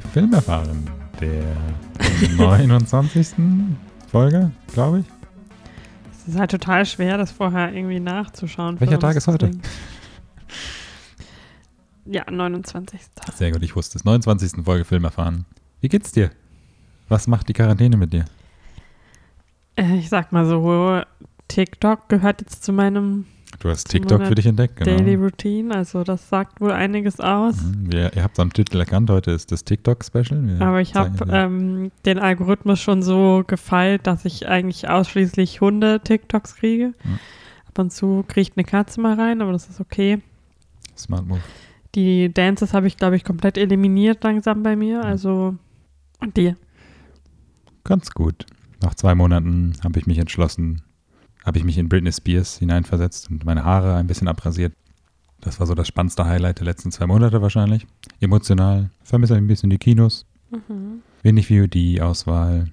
Film erfahren, der 29. Folge, glaube ich. Es ist halt total schwer, das vorher irgendwie nachzuschauen. Welcher Tag ist heute? Ja, 29. Sehr gut, ich wusste es. 29. Folge Film erfahren. Wie geht's dir? Was macht die Quarantäne mit dir? Äh, Ich sag mal so, TikTok gehört jetzt zu meinem Du hast TikTok für dich entdeckt, genau. Daily Routine, also das sagt wohl einiges aus. Mhm, Wir, ihr habt es am Titel erkannt, heute ist das TikTok-Special. Aber ich habe ähm, den Algorithmus schon so gefeilt, dass ich eigentlich ausschließlich Hunde-TikToks kriege. Mhm. Ab und zu kriegt eine Katze mal rein, aber das ist okay. Smart Move. Die Dances habe ich, glaube ich, komplett eliminiert langsam bei mir. Also, und dir? Ganz gut. Nach zwei Monaten habe ich mich entschlossen, habe ich mich in Britney Spears hineinversetzt und meine Haare ein bisschen abrasiert. Das war so das spannendste Highlight der letzten zwei Monate wahrscheinlich. Emotional. Vermisse ein bisschen die Kinos. Mhm. Wenig VOD-Auswahl.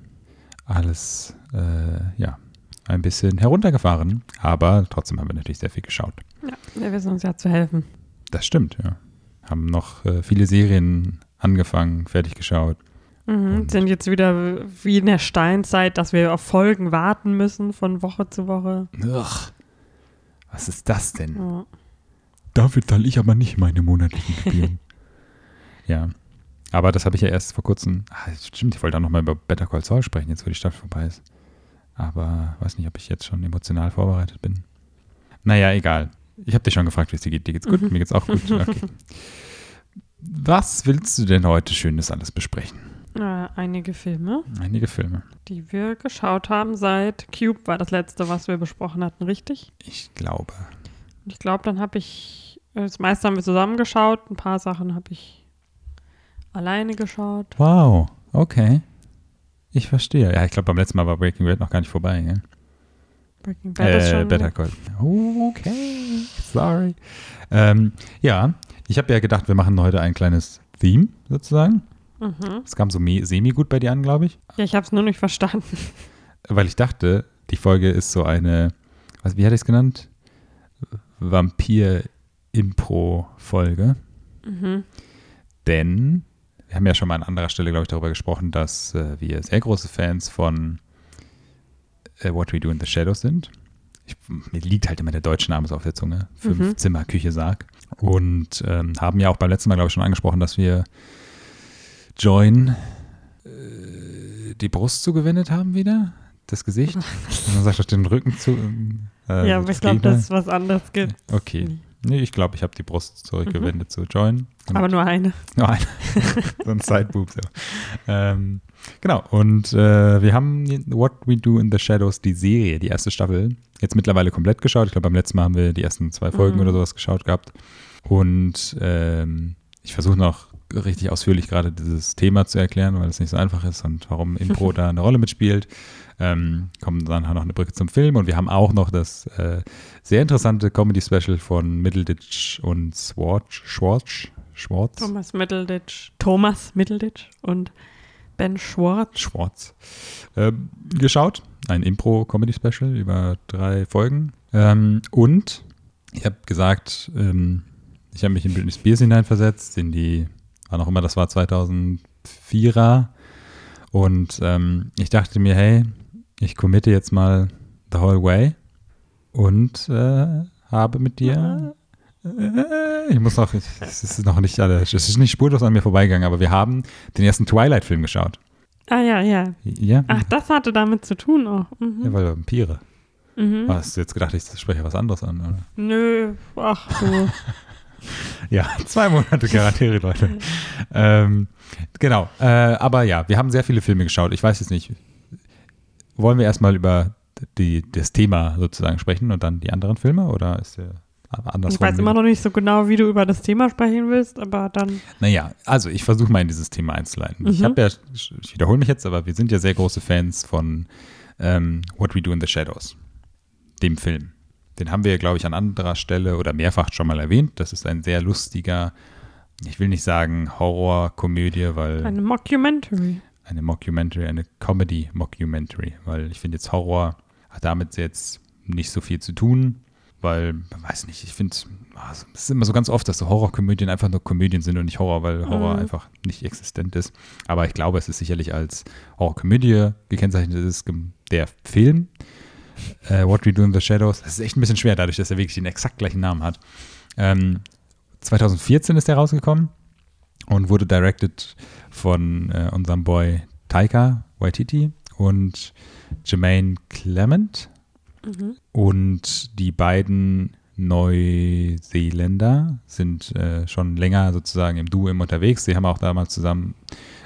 Alles, äh, ja, ein bisschen heruntergefahren. Aber trotzdem haben wir natürlich sehr viel geschaut. Ja, wir wissen uns ja zu helfen. Das stimmt, ja. Haben noch äh, viele Serien angefangen, fertig geschaut. Mhm. Sind jetzt wieder wie in der Steinzeit, dass wir auf Folgen warten müssen von Woche zu Woche. Ugh, was ist das denn? Ja. Dafür zahle ich aber nicht meine monatlichen Gebühren. ja. Aber das habe ich ja erst vor kurzem. Ah, stimmt, ich wollte auch noch mal über Better Call Saul sprechen, jetzt wo die Staffel vorbei ist. Aber weiß nicht, ob ich jetzt schon emotional vorbereitet bin. Naja, egal. Ich habe dich schon gefragt, wie es dir geht. Dir geht's gut? Mhm. Mir geht's auch gut. Okay. Was willst du denn heute Schönes alles besprechen? Äh, einige Filme, Einige Filme. die wir geschaut haben seit Cube war das letzte, was wir besprochen hatten, richtig? Ich glaube. Und ich glaube, dann habe ich, äh, das meiste haben wir zusammen geschaut, ein paar Sachen habe ich alleine geschaut. Wow, okay. Ich verstehe. Ja, ich glaube, beim letzten Mal war Breaking Bad noch gar nicht vorbei. Gell? Breaking Bad ist Äh, schon. Better Call. Okay, sorry. Ähm, ja, ich habe ja gedacht, wir machen heute ein kleines Theme sozusagen. Mhm. Es kam so semi-gut bei dir an, glaube ich. Ja, ich habe es nur nicht verstanden. Weil ich dachte, die Folge ist so eine, was, wie hatte ich es genannt? Vampir-Impro-Folge. Mhm. Denn wir haben ja schon mal an anderer Stelle, glaube ich, darüber gesprochen, dass äh, wir sehr große Fans von äh, What We Do in the Shadows sind. Ich, mir liegt halt immer der deutsche Name so auf der Zunge. Fünf Mhm. Zimmer, Küche, Sarg. Und ähm, haben ja auch beim letzten Mal, glaube ich, schon angesprochen, dass wir Join äh, die Brust zugewendet haben wieder. Das Gesicht. Und man sagt auf den Rücken zu. ähm, Äh, ja, aber ich glaube, dass es was anderes gibt. Okay. Nee, ich glaube, ich habe die Brust zurückgewendet zu Join. Aber nur eine. nur eine. so ein Sideboob. So. Ähm, genau. Und äh, wir haben What We Do in the Shadows, die Serie, die erste Staffel, jetzt mittlerweile komplett geschaut. Ich glaube, beim letzten Mal haben wir die ersten zwei Folgen Mhm. oder sowas geschaut gehabt. Und ähm, ich versuche noch richtig ausführlich gerade dieses Thema zu erklären, weil es nicht so einfach ist und warum Impro da eine Rolle mitspielt. Ähm, kommen dann noch eine Brücke zum Film und wir haben auch noch das äh, sehr interessante Comedy-Special von Middleditch und Schwartz. Schwartz? Schwartz? Thomas Middleditch. Thomas Middleditch und Ben Schwartz. Schwartz. Ähm, geschaut. Ein Impro-Comedy-Special über drei Folgen. Ähm, und ich habe gesagt, ähm, ich habe mich in Britney Spears hineinversetzt, in die, wann auch immer das war, 2004er. Und ähm, ich dachte mir, hey, ich committe jetzt mal the whole way und äh, habe mit dir. Äh, ich muss noch, es ist noch nicht alle, es ist nicht spurlos an mir vorbeigegangen, aber wir haben den ersten Twilight-Film geschaut. Ah ja, ja. Ja, Ach, das hatte damit zu tun auch. Mhm. ja weil Vampire. Mhm. Hast du jetzt gedacht, ich spreche was anderes an, oder? Nö, ach so. Ja, zwei Monate Charaktere, Leute. ähm, genau, äh, aber ja, wir haben sehr viele Filme geschaut. Ich weiß jetzt nicht, wollen wir erstmal über die, das Thema sozusagen sprechen und dann die anderen Filme oder ist der anders Ich weiß immer noch nicht so genau, wie du über das Thema sprechen willst, aber dann. Naja, also ich versuche mal in dieses Thema einzuleiten. Ich Mhm. habe ja, ich wiederhole mich jetzt, aber wir sind ja sehr große Fans von ähm, What We Do in the Shadows, dem Film. Den haben wir glaube ich, an anderer Stelle oder mehrfach schon mal erwähnt. Das ist ein sehr lustiger, ich will nicht sagen Horror-Komödie, weil Eine Mockumentary. eine Mockumentary, eine Comedy-Mockumentary, weil ich finde jetzt Horror hat damit jetzt nicht so viel zu tun, weil, weiß nicht, ich finde, ah, es ist immer so ganz oft, dass so Horrorkomödien einfach nur Komödien sind und nicht Horror, weil Horror Mhm. einfach nicht existent ist. Aber ich glaube, es ist sicherlich als Horrorkomödie gekennzeichnet, ist der Film, äh, What We Do in the Shadows. Das ist echt ein bisschen schwer, dadurch, dass er wirklich den exakt gleichen Namen hat. Ähm, 2014 ist der rausgekommen und wurde directed von äh, unserem Boy Taika Waititi und Jermaine Clement. Mhm. Und die beiden Neuseeländer sind äh, schon länger sozusagen im Duo unterwegs. Sie haben auch damals zusammen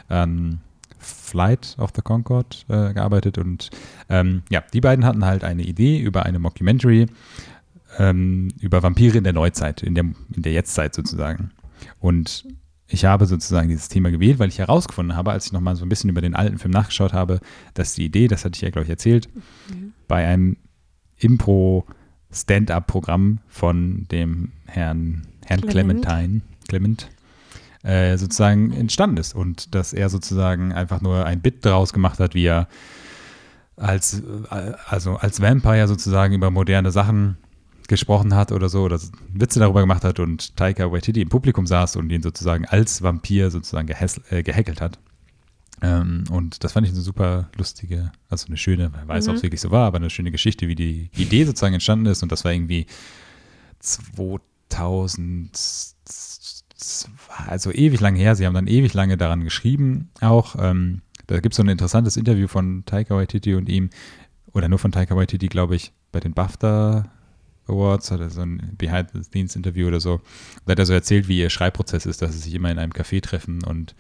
an Flight of the Concorde äh, gearbeitet. Und ähm, ja, die beiden hatten halt eine Idee über eine Mockumentary ähm, über Vampire in der Neuzeit, in der, in der Jetztzeit sozusagen. Und ich habe sozusagen dieses Thema gewählt, weil ich herausgefunden habe, als ich nochmal so ein bisschen über den alten Film nachgeschaut habe, dass die Idee, das hatte ich ja, glaube ich, erzählt, bei einem Impro-Stand-up-Programm von dem Herrn, Herrn Clement. Clementine, Clement, äh, sozusagen entstanden ist. Und dass er sozusagen einfach nur ein Bit daraus gemacht hat, wie er als, äh, also als Vampire sozusagen über moderne Sachen gesprochen hat oder so, oder Witze darüber gemacht hat und Taika Waititi im Publikum saß und ihn sozusagen als Vampir sozusagen äh, gehackelt hat. Ähm, und das fand ich eine super lustige, also eine schöne, wer weiß, ob es Mhm. wirklich so war, aber eine schöne Geschichte, wie die Idee sozusagen entstanden ist. Und das war irgendwie 2000, also ewig lange her. Sie haben dann ewig lange daran geschrieben auch. Ähm, da gibt es so ein interessantes Interview von Taika Waititi und ihm, oder nur von Taika Waititi, glaube ich, bei den BAFTA Awards, hat er so ein Behind-the-Scenes-Interview oder so. Da hat er so erzählt, wie ihr Schreibprozess ist, dass sie sich immer in einem Café treffen und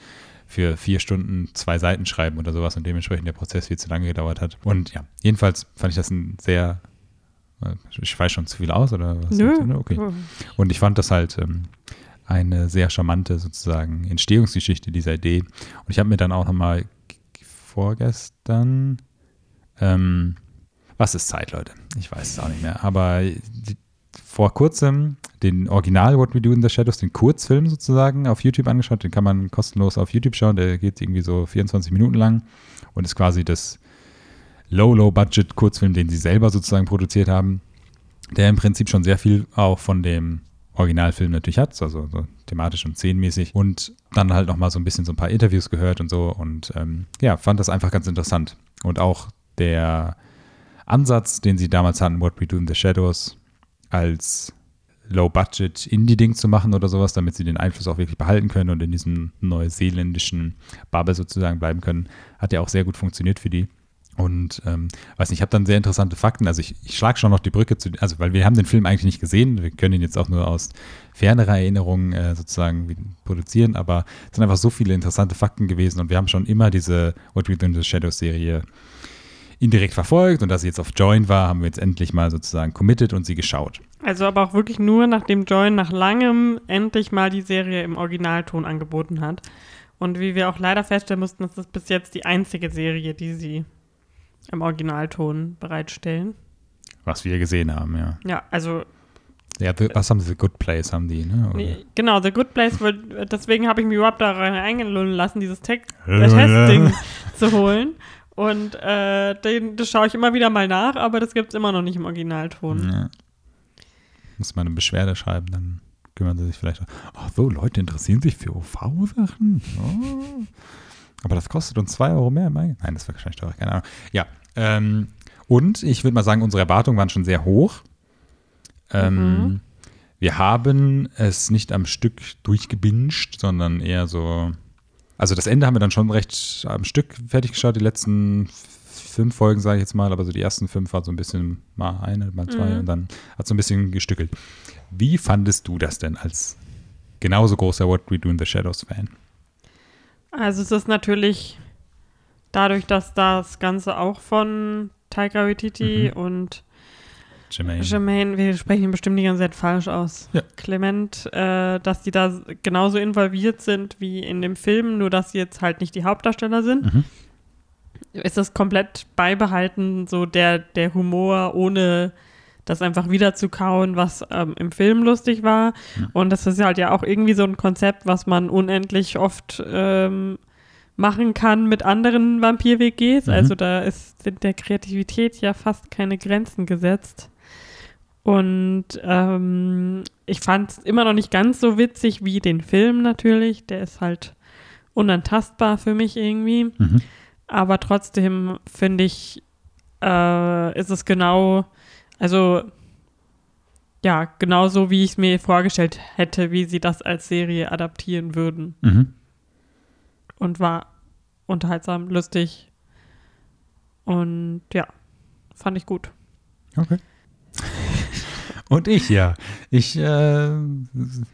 für vier Stunden zwei Seiten schreiben oder sowas und dementsprechend der Prozess viel zu lange gedauert hat. Und ja, jedenfalls fand ich das ein sehr, äh, ich weiß schon zu viel aus oder was? Nö. Okay. Und ich fand das halt ähm, eine sehr charmante sozusagen Entstehungsgeschichte dieser Idee. Und ich habe mir dann auch nochmal vorgestern, ähm, was ist Zeit, Leute? Ich weiß es auch nicht mehr. Aber die, vor kurzem den Original What We Do in the Shadows, den Kurzfilm sozusagen auf YouTube angeschaut. Den kann man kostenlos auf YouTube schauen. Der geht irgendwie so 24 Minuten lang und ist quasi das Low-Low-Budget-Kurzfilm, den sie selber sozusagen produziert haben, der im Prinzip schon sehr viel auch von dem Originalfilm natürlich hat, also so thematisch und szenenmäßig. Und dann halt nochmal so ein bisschen so ein paar Interviews gehört und so. Und ähm, ja, fand das einfach ganz interessant. Und auch der Ansatz, den sie damals hatten, What We Do in the Shadows, als Low-Budget-Indie-Ding zu machen oder sowas, damit sie den Einfluss auch wirklich behalten können und in diesem neuseeländischen Bubble sozusagen bleiben können, hat ja auch sehr gut funktioniert für die. Und ähm, weiß nicht, ich habe dann sehr interessante Fakten. Also ich, ich schlage schon noch die Brücke zu, also weil wir haben den Film eigentlich nicht gesehen, wir können ihn jetzt auch nur aus fernerer Erinnerung äh, sozusagen produzieren, aber es sind einfach so viele interessante Fakten gewesen und wir haben schon immer diese What We Do in the Shadows Serie indirekt verfolgt und dass sie jetzt auf Join war, haben wir jetzt endlich mal sozusagen committed und sie geschaut. Also aber auch wirklich nur, nachdem Join nach langem endlich mal die Serie im Originalton angeboten hat. Und wie wir auch leider feststellen mussten, ist das bis jetzt die einzige Serie, die sie im Originalton bereitstellen. Was wir gesehen haben, ja. Ja, also Ja, was haben sie? The Good Place haben die, ne? Nee, genau, The Good Place, wird, deswegen habe ich mich überhaupt da rein eingelullen lassen, dieses äh, Testing zu holen. Und äh, den, das schaue ich immer wieder mal nach, aber das gibt es immer noch nicht im Originalton. Ja. Muss man eine Beschwerde schreiben, dann kümmern sie sich vielleicht. Ach so, Leute interessieren sich für OV-Sachen. Oh. Aber das kostet uns 2 Euro mehr im Eingang. Nein, das war wahrscheinlich teurer, keine Ahnung. Ja, ähm, und ich würde mal sagen, unsere Erwartungen waren schon sehr hoch. Ähm, Mhm. Wir haben es nicht am Stück durchgebinged, sondern eher so. Also das Ende haben wir dann schon recht am Stück fertig geschaut, die letzten fünf Folgen, sage ich jetzt mal, aber so die ersten fünf war so ein bisschen mal eine, mal zwei Mhm. und dann hat so ein bisschen gestückelt. Wie fandest du das denn als genauso großer What We Do in the Shadows Fan? Also es ist natürlich dadurch, dass das Ganze auch von Taika Waititi Mhm. und Jermaine. Jermaine, wir sprechen ihn bestimmt die ganze Zeit falsch aus. Ja. Clement, äh, dass die da genauso involviert sind wie in dem Film, nur dass sie jetzt halt nicht die Hauptdarsteller sind. Mhm. Ist das komplett beibehalten, so der, der Humor, ohne das einfach wieder zu kauen, was ähm, im Film lustig war. Ja. Und das ist halt ja auch irgendwie so ein Konzept, was man unendlich oft ähm, machen kann mit anderen Vampir-WGs. Mhm. Also da ist sind der Kreativität ja fast keine Grenzen gesetzt. Und ähm, ich fand es immer noch nicht ganz so witzig wie den Film natürlich. Der ist halt unantastbar für mich irgendwie. Mhm. Aber trotzdem finde ich, äh, ist es genau, also ja, genauso wie ich es mir vorgestellt hätte, wie sie das als Serie adaptieren würden. Mhm. Und war unterhaltsam, lustig. Und ja, fand ich gut. Okay. Und ich, ja. Ich äh,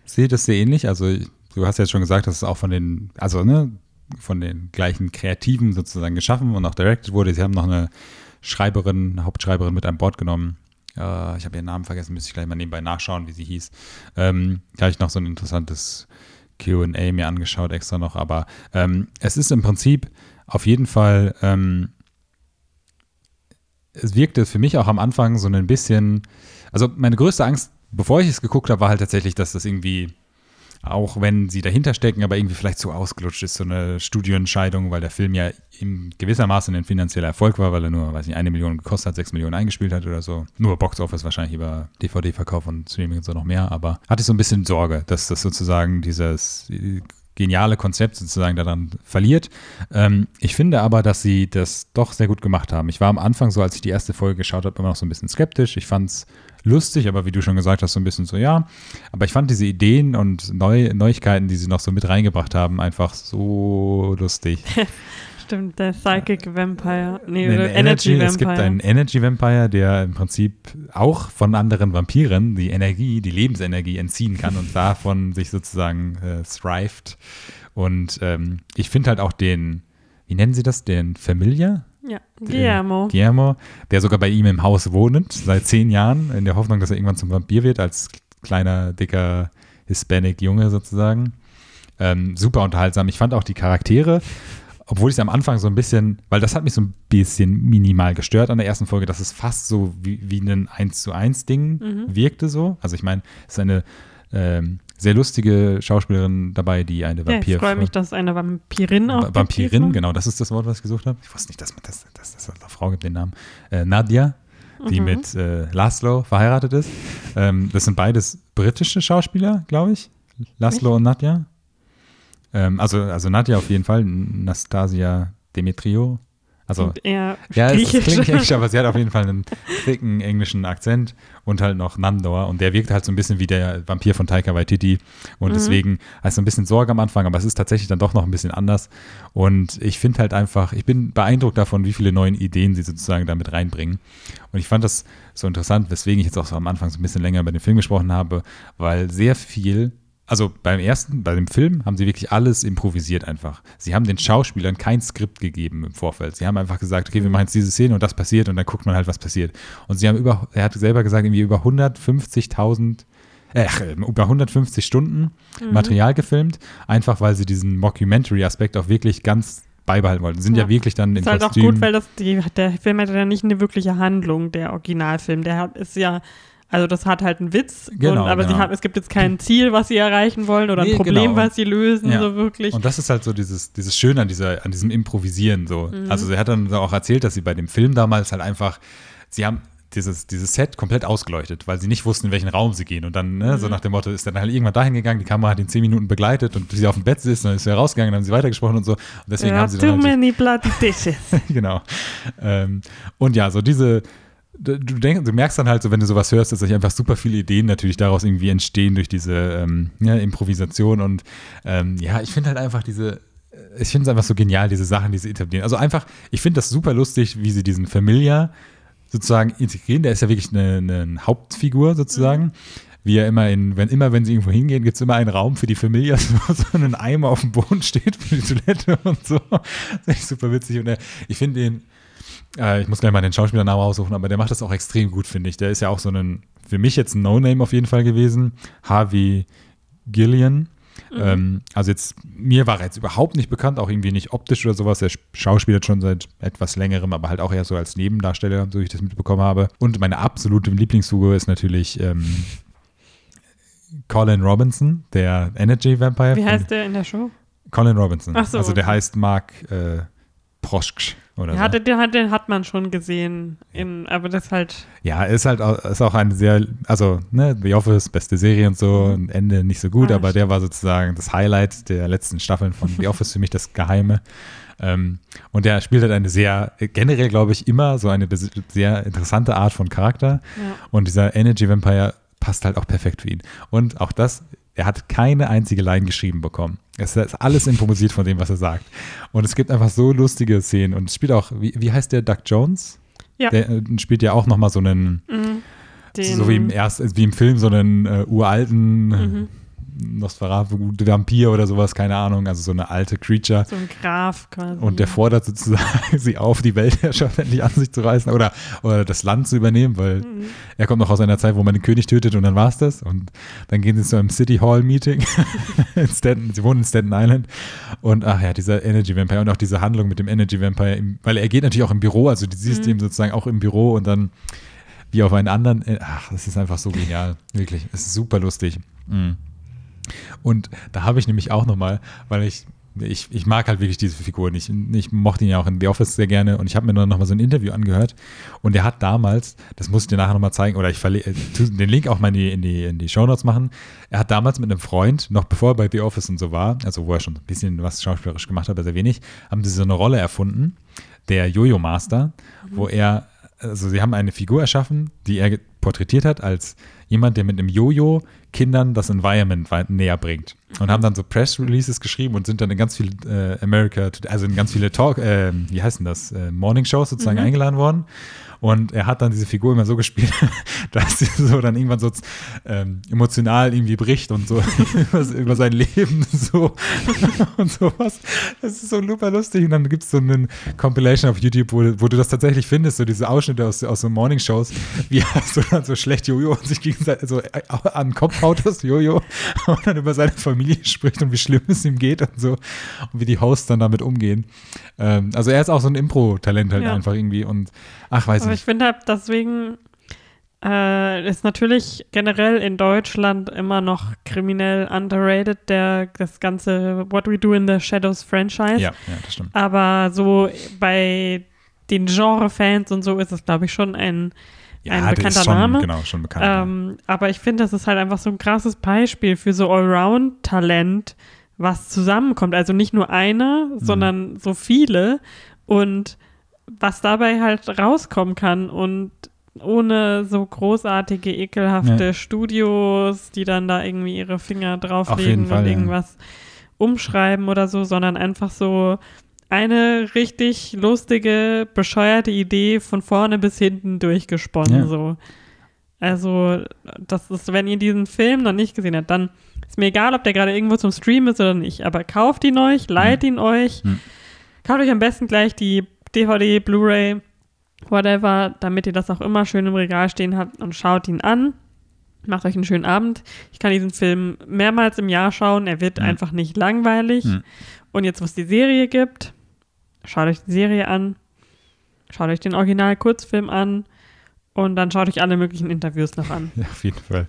sehe das sehr ähnlich. Also, du hast ja schon gesagt, dass es auch von den, also, ne, von den gleichen Kreativen sozusagen geschaffen und auch directed wurde. Sie haben noch eine Schreiberin, eine Hauptschreiberin mit an Bord genommen. Äh, ich habe ihren Namen vergessen, müsste ich gleich mal nebenbei nachschauen, wie sie hieß. Ähm, da habe ich noch so ein interessantes QA mir angeschaut, extra noch. Aber ähm, es ist im Prinzip auf jeden Fall. Ähm, es wirkte für mich auch am Anfang so ein bisschen, also meine größte Angst, bevor ich es geguckt habe, war halt tatsächlich, dass das irgendwie, auch wenn sie dahinter stecken, aber irgendwie vielleicht zu ausgelutscht ist, so eine Studioentscheidung, weil der Film ja in gewissermaßen ein finanzieller Erfolg war, weil er nur, weiß nicht, eine Million gekostet hat, sechs Millionen eingespielt hat oder so. Nur Boxoffice wahrscheinlich über DVD-Verkauf und Streaming und so noch mehr, aber hatte ich so ein bisschen Sorge, dass das sozusagen dieses geniale Konzept sozusagen daran verliert. Ähm, ich finde aber, dass sie das doch sehr gut gemacht haben. Ich war am Anfang so, als ich die erste Folge geschaut habe, immer noch so ein bisschen skeptisch. Ich fand es lustig, aber wie du schon gesagt hast, so ein bisschen so, ja. Aber ich fand diese Ideen und Neu Neuigkeiten, die sie noch so mit reingebracht haben, einfach so lustig. Stimmt, der Psychic Vampire. Nee, Den oder Energy, Vampire. Es gibt einen Energy Vampire, der im Prinzip auch von anderen Vampiren die Energie, die Lebensenergie entziehen kann und davon sich sozusagen äh, thrived. Und ähm, ich finde halt auch den, wie nennen sie das, den Familiar? Ja, Guillermo. Guillermo, der sogar bei ihm im Haus wohnt, seit zehn Jahren, in der Hoffnung, dass er irgendwann zum Vampir wird, als kleiner, dicker Hispanic-Junge sozusagen. Ähm, super unterhaltsam. Ich fand auch die Charaktere, obwohl ich es am Anfang so ein bisschen, weil das hat mich so ein bisschen minimal gestört an der ersten Folge, dass es fast so wie, wie ein 1 zu 1 Ding Mhm. wirkte so. Also ich meine, es ist eine ähm, sehr lustige Schauspielerin dabei, die eine Ja, Vampir ich freue mich, dass eine Vampirin auch Va- Vampirin, gibt genau, das ist das Wort, was ich gesucht habe. Ich wusste nicht, dass man das, dass das eine Frau gibt, den Namen. Äh, Nadia, die Mhm. mit äh, Laszlo verheiratet ist. Ähm, das sind beides britische Schauspieler, glaube ich. Laszlo und Nadja. Ähm, also, also Nadja auf jeden Fall, Nastasia Demetrio. Also, ja, es klingt englisch, aber sie hat auf jeden Fall einen dicken englischen Akzent und halt noch Nandor. Und der wirkt halt so ein bisschen wie der Vampir von Taika Waititi. Und Mhm. deswegen hast du ein bisschen Sorge am Anfang, aber es ist tatsächlich dann doch noch ein bisschen anders. Und ich finde halt einfach, ich bin beeindruckt davon, wie viele neuen Ideen sie sozusagen damit reinbringen. Und ich fand das so interessant, weswegen ich jetzt auch so am Anfang so ein bisschen länger über den Film gesprochen habe, weil sehr viel also beim ersten, bei dem Film haben sie wirklich alles improvisiert einfach. Sie haben den Schauspielern kein Skript gegeben im Vorfeld. Sie haben einfach gesagt, okay, wir machen jetzt diese Szene und das passiert und dann guckt man halt, was passiert. Und sie haben über, er hat selber gesagt, irgendwie über 150.000, äh, über 150 Stunden Mhm. Material gefilmt, einfach weil sie diesen Mockumentary-Aspekt auch wirklich ganz beibehalten wollten. Sind ja, Ja. wirklich dann im ist halt Kostüm. auch gut, weil das, die, der Film hat ja nicht eine wirkliche Handlung, der Originalfilm. Der hat, ist ja, also das hat halt einen Witz, Genau, und, aber genau. sie haben, es gibt jetzt kein Ziel, was sie erreichen wollen oder ein Nee, Problem, genau. was sie lösen, Ja. so wirklich. Und das ist halt so dieses, dieses Schöne an, dieser, an diesem Improvisieren so. Also sie hat dann auch erzählt, dass sie bei dem Film damals halt einfach, sie haben dieses, dieses Set komplett ausgeleuchtet, weil sie nicht wussten, in welchen Raum sie gehen. Und dann, ne, so nach dem Motto, ist dann halt irgendwann dahin gegangen, die Kamera hat ihn zehn Minuten begleitet und sie auf dem Bett sitzt, dann ist sie rausgegangen, dann haben sie weitergesprochen und so. Und deswegen ja, haben sie too dann halt many bloody dishes. genau. Ähm, und ja, so diese, du, denk, du merkst dann halt so, wenn du sowas hörst, dass sich einfach super viele Ideen natürlich daraus irgendwie entstehen durch diese ähm, ja, Improvisation. Und ähm, ja, ich finde halt einfach diese, ich finde es einfach so genial, diese Sachen, die sie etablieren. Also einfach, ich finde das super lustig, wie sie diesen Familiar sozusagen integrieren. Der ist ja wirklich eine, eine Hauptfigur sozusagen. Wie er immer in, wenn immer, wenn sie irgendwo hingehen, gibt es immer einen Raum für die Familie, wo so ein Eimer auf dem Boden steht für die Toilette und so. Das ist echt super witzig. Und er, ich finde den, Äh, ich muss gleich mal den Schauspielernamen raussuchen, aber der macht das auch extrem gut, finde ich. Der ist ja auch so ein, für mich jetzt ein No-Name auf jeden Fall gewesen. Harvey Gillian. Mhm. Ähm, also jetzt, mir war er jetzt überhaupt nicht bekannt, auch irgendwie nicht optisch oder sowas. Er schauspielt schon seit etwas längerem, aber halt auch eher so als Nebendarsteller, so wie ich das mitbekommen habe. Und meine absolute Lieblingsfigur ist natürlich ähm, Colin Robinson, der Energy Vampire. Wie heißt der in der Show? Colin Robinson. Ach so, also der okay. heißt Mark äh, Proschk oder Ja, so. den, den, hat- den hat man schon gesehen, in, aber das halt, Ja, ist halt auch, ist auch eine sehr, also ne, The Office, beste Serie und so, Mhm. ein Ende nicht so gut, Ah, aber der war sozusagen das Highlight der letzten Staffeln von The Office, für mich das Geheime. Ähm, und der spielt halt eine sehr, generell glaube ich, immer so eine sehr interessante Art von Charakter. ja. Und dieser Energy Vampire passt halt auch perfekt für ihn. Und auch das, er hat keine einzige Line geschrieben bekommen. Es ist alles improvisiert von dem, was er sagt. Und es gibt einfach so lustige Szenen. Und es spielt auch, wie, wie heißt der, Doug Jones? Ja. Der äh, spielt ja auch nochmal so einen, Mhm. So wie im, erst, wie im Film, so einen äh, uralten Mhm. Nosferatu, Vampir oder sowas, keine Ahnung, also so eine alte Creature. so ein Graf quasi. Und der fordert sozusagen sie auf, die Weltherrschaft endlich an sich zu reißen oder, oder das Land zu übernehmen, weil Mhm. er kommt noch aus einer Zeit, wo man den König tötet und dann war's das. Und dann gehen sie zu einem City Hall Meeting. in Stanton, sie wohnen in Staten Island. Und ach ja, dieser Energy Vampire und auch diese Handlung mit dem Energy Vampire, weil er geht natürlich auch im Büro, also du siehst Mhm. ihn sozusagen auch im Büro und dann wie auf einen anderen. Ach, das ist einfach so genial. Wirklich. Es ist super lustig. Mhm. Und da habe ich nämlich auch nochmal, weil ich, ich, ich mag halt wirklich diese Figuren. Ich, ich mochte ihn ja auch in The Office sehr gerne und ich habe mir dann nochmal so ein Interview angehört und er hat damals, das muss ich dir nachher nochmal zeigen, oder ich äh, den Link auch mal in die, in die, in die Shownotes machen. Er hat damals mit einem Freund, noch bevor er bei The Office und so war, also wo er schon ein bisschen was schauspielerisch gemacht hat, aber sehr wenig, haben sie so eine Rolle erfunden, der Jojo Master, wo er, also sie haben eine Figur erschaffen, die er porträtiert hat als jemand, der mit einem Jojo Kindern das Environment näher bringt. Und haben dann so Press Releases geschrieben und sind dann in ganz viele äh, America, also in ganz viele Talk, äh, wie heißen das, äh, Morning Shows sozusagen eingeladen worden. Und er hat dann diese Figur immer so gespielt, dass sie so dann irgendwann so ähm, emotional irgendwie bricht und so über, sein Leben so und sowas. Das ist so super lustig. Und dann gibt es so einen Compilation auf YouTube, wo, wo du das tatsächlich findest, so diese Ausschnitte aus, aus so Morning-Shows, wie er so, dann so schlecht Jojo und sich gegenseitig so äh, an den Kopf haut, das Jojo, und dann über seine Familie spricht und wie schlimm es ihm geht und so. Und wie die Hosts dann damit umgehen. Ähm, also er ist auch so ein Impro-Talent halt Ja. einfach irgendwie. Und ach, weiß Aber ich finde halt deswegen äh, ist natürlich generell in Deutschland immer noch kriminell underrated, der, das ganze What We Do in the Shadows Franchise. Ja, ja, das stimmt. Aber so bei den Genre-Fans und so ist es, glaube ich, schon ein, Ja, ein bekannter schon, Name. genau, schon bekannt. Ähm, aber ich finde, das ist halt einfach so ein krasses Beispiel für so Allround-Talent, was zusammenkommt. Also nicht nur einer, Mhm. sondern so viele und was dabei halt rauskommen kann und ohne so großartige, ekelhafte Ja. Studios, die dann da irgendwie ihre Finger drauflegen Fall, und ja. irgendwas umschreiben oder so, sondern einfach so eine richtig lustige, bescheuerte Idee von vorne bis hinten durchgesponnen. Ja. So. Also, das ist, wenn ihr diesen Film noch nicht gesehen habt, dann ist mir egal, ob der gerade irgendwo zum Stream ist oder nicht, aber kauft ihn euch, leiht ihn euch, kauft euch am besten gleich die DVD, Blu-ray, whatever, damit ihr das auch immer schön im Regal stehen habt und schaut ihn an. Macht euch einen schönen Abend. Ich kann diesen Film mehrmals im Jahr schauen. Er wird Mhm. einfach nicht langweilig. Mhm. Und jetzt, wo es die Serie gibt, schaut euch die Serie an. Schaut euch den Original-Kurzfilm an. Und dann schaut euch alle möglichen Interviews noch an. Ja, auf jeden Fall.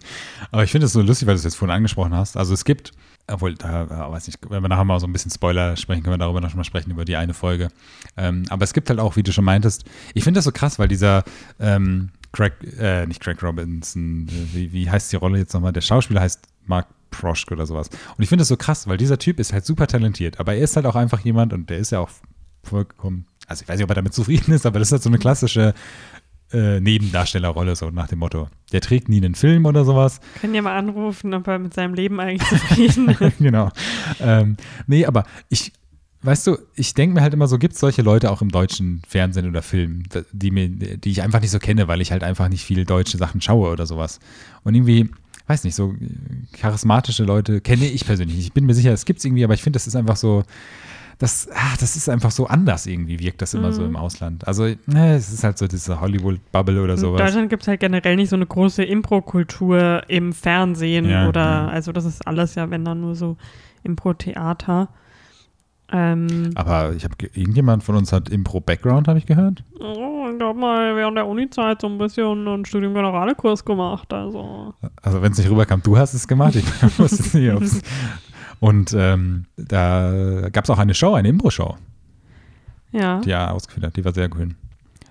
Aber ich finde es so lustig, weil du es jetzt vorhin angesprochen hast. Also es gibt, obwohl, da äh, weiß nicht, wenn wir nachher mal so ein bisschen Spoiler sprechen, können wir darüber noch mal sprechen, über die eine Folge. Ähm, aber es gibt halt auch, wie du schon meintest, ich finde das so krass, weil dieser ähm, Craig, äh, nicht Craig Robinson, äh, wie, wie heißt die Rolle jetzt nochmal? Der Schauspieler heißt Mark Proschk oder sowas. Und ich finde das so krass, weil dieser Typ ist halt super talentiert, aber er ist halt auch einfach jemand und der ist ja auch vollkommen, also ich weiß nicht, ob er damit zufrieden ist, aber das ist halt so eine klassische äh, Nebendarstellerrolle, so nach dem Motto. Der trägt nie einen Film oder sowas. Können ja mal anrufen, ob er mit seinem Leben eigentlich zufrieden ist. genau. Ähm, nee, aber ich, weißt du, ich denke mir halt immer so, gibt es solche Leute auch im deutschen Fernsehen oder Film, die, mir, die ich einfach nicht so kenne, weil ich halt einfach nicht viele deutsche Sachen schaue oder sowas. Und irgendwie, weiß nicht, so charismatische Leute kenne ich persönlich nicht. Ich bin mir sicher, es gibt es irgendwie, aber ich finde, das ist einfach so, das, ah, das ist einfach so anders irgendwie, wirkt das immer so Mhm. im Ausland. Also, ne, es ist halt so diese Hollywood-Bubble oder In sowas. Deutschland gibt es halt generell nicht so eine große Impro-Kultur im Fernsehen Ja, oder, ja. also das ist alles ja, wenn dann nur so Impro-Theater. Ähm, Aber ich habe, irgendjemand von uns hat Impro-Background, habe ich gehört. oh, ich habe mal während der Uni-Zeit so ein bisschen einen Studium-Generale-Kurs gemacht, also. Also, wenn es nicht rüberkam, du hast es gemacht. Ich wusste nicht, ob's. Und ähm, da gab es auch eine Show, eine Impro-Show, Ja. die er ausgeführt hat. Die war sehr cool.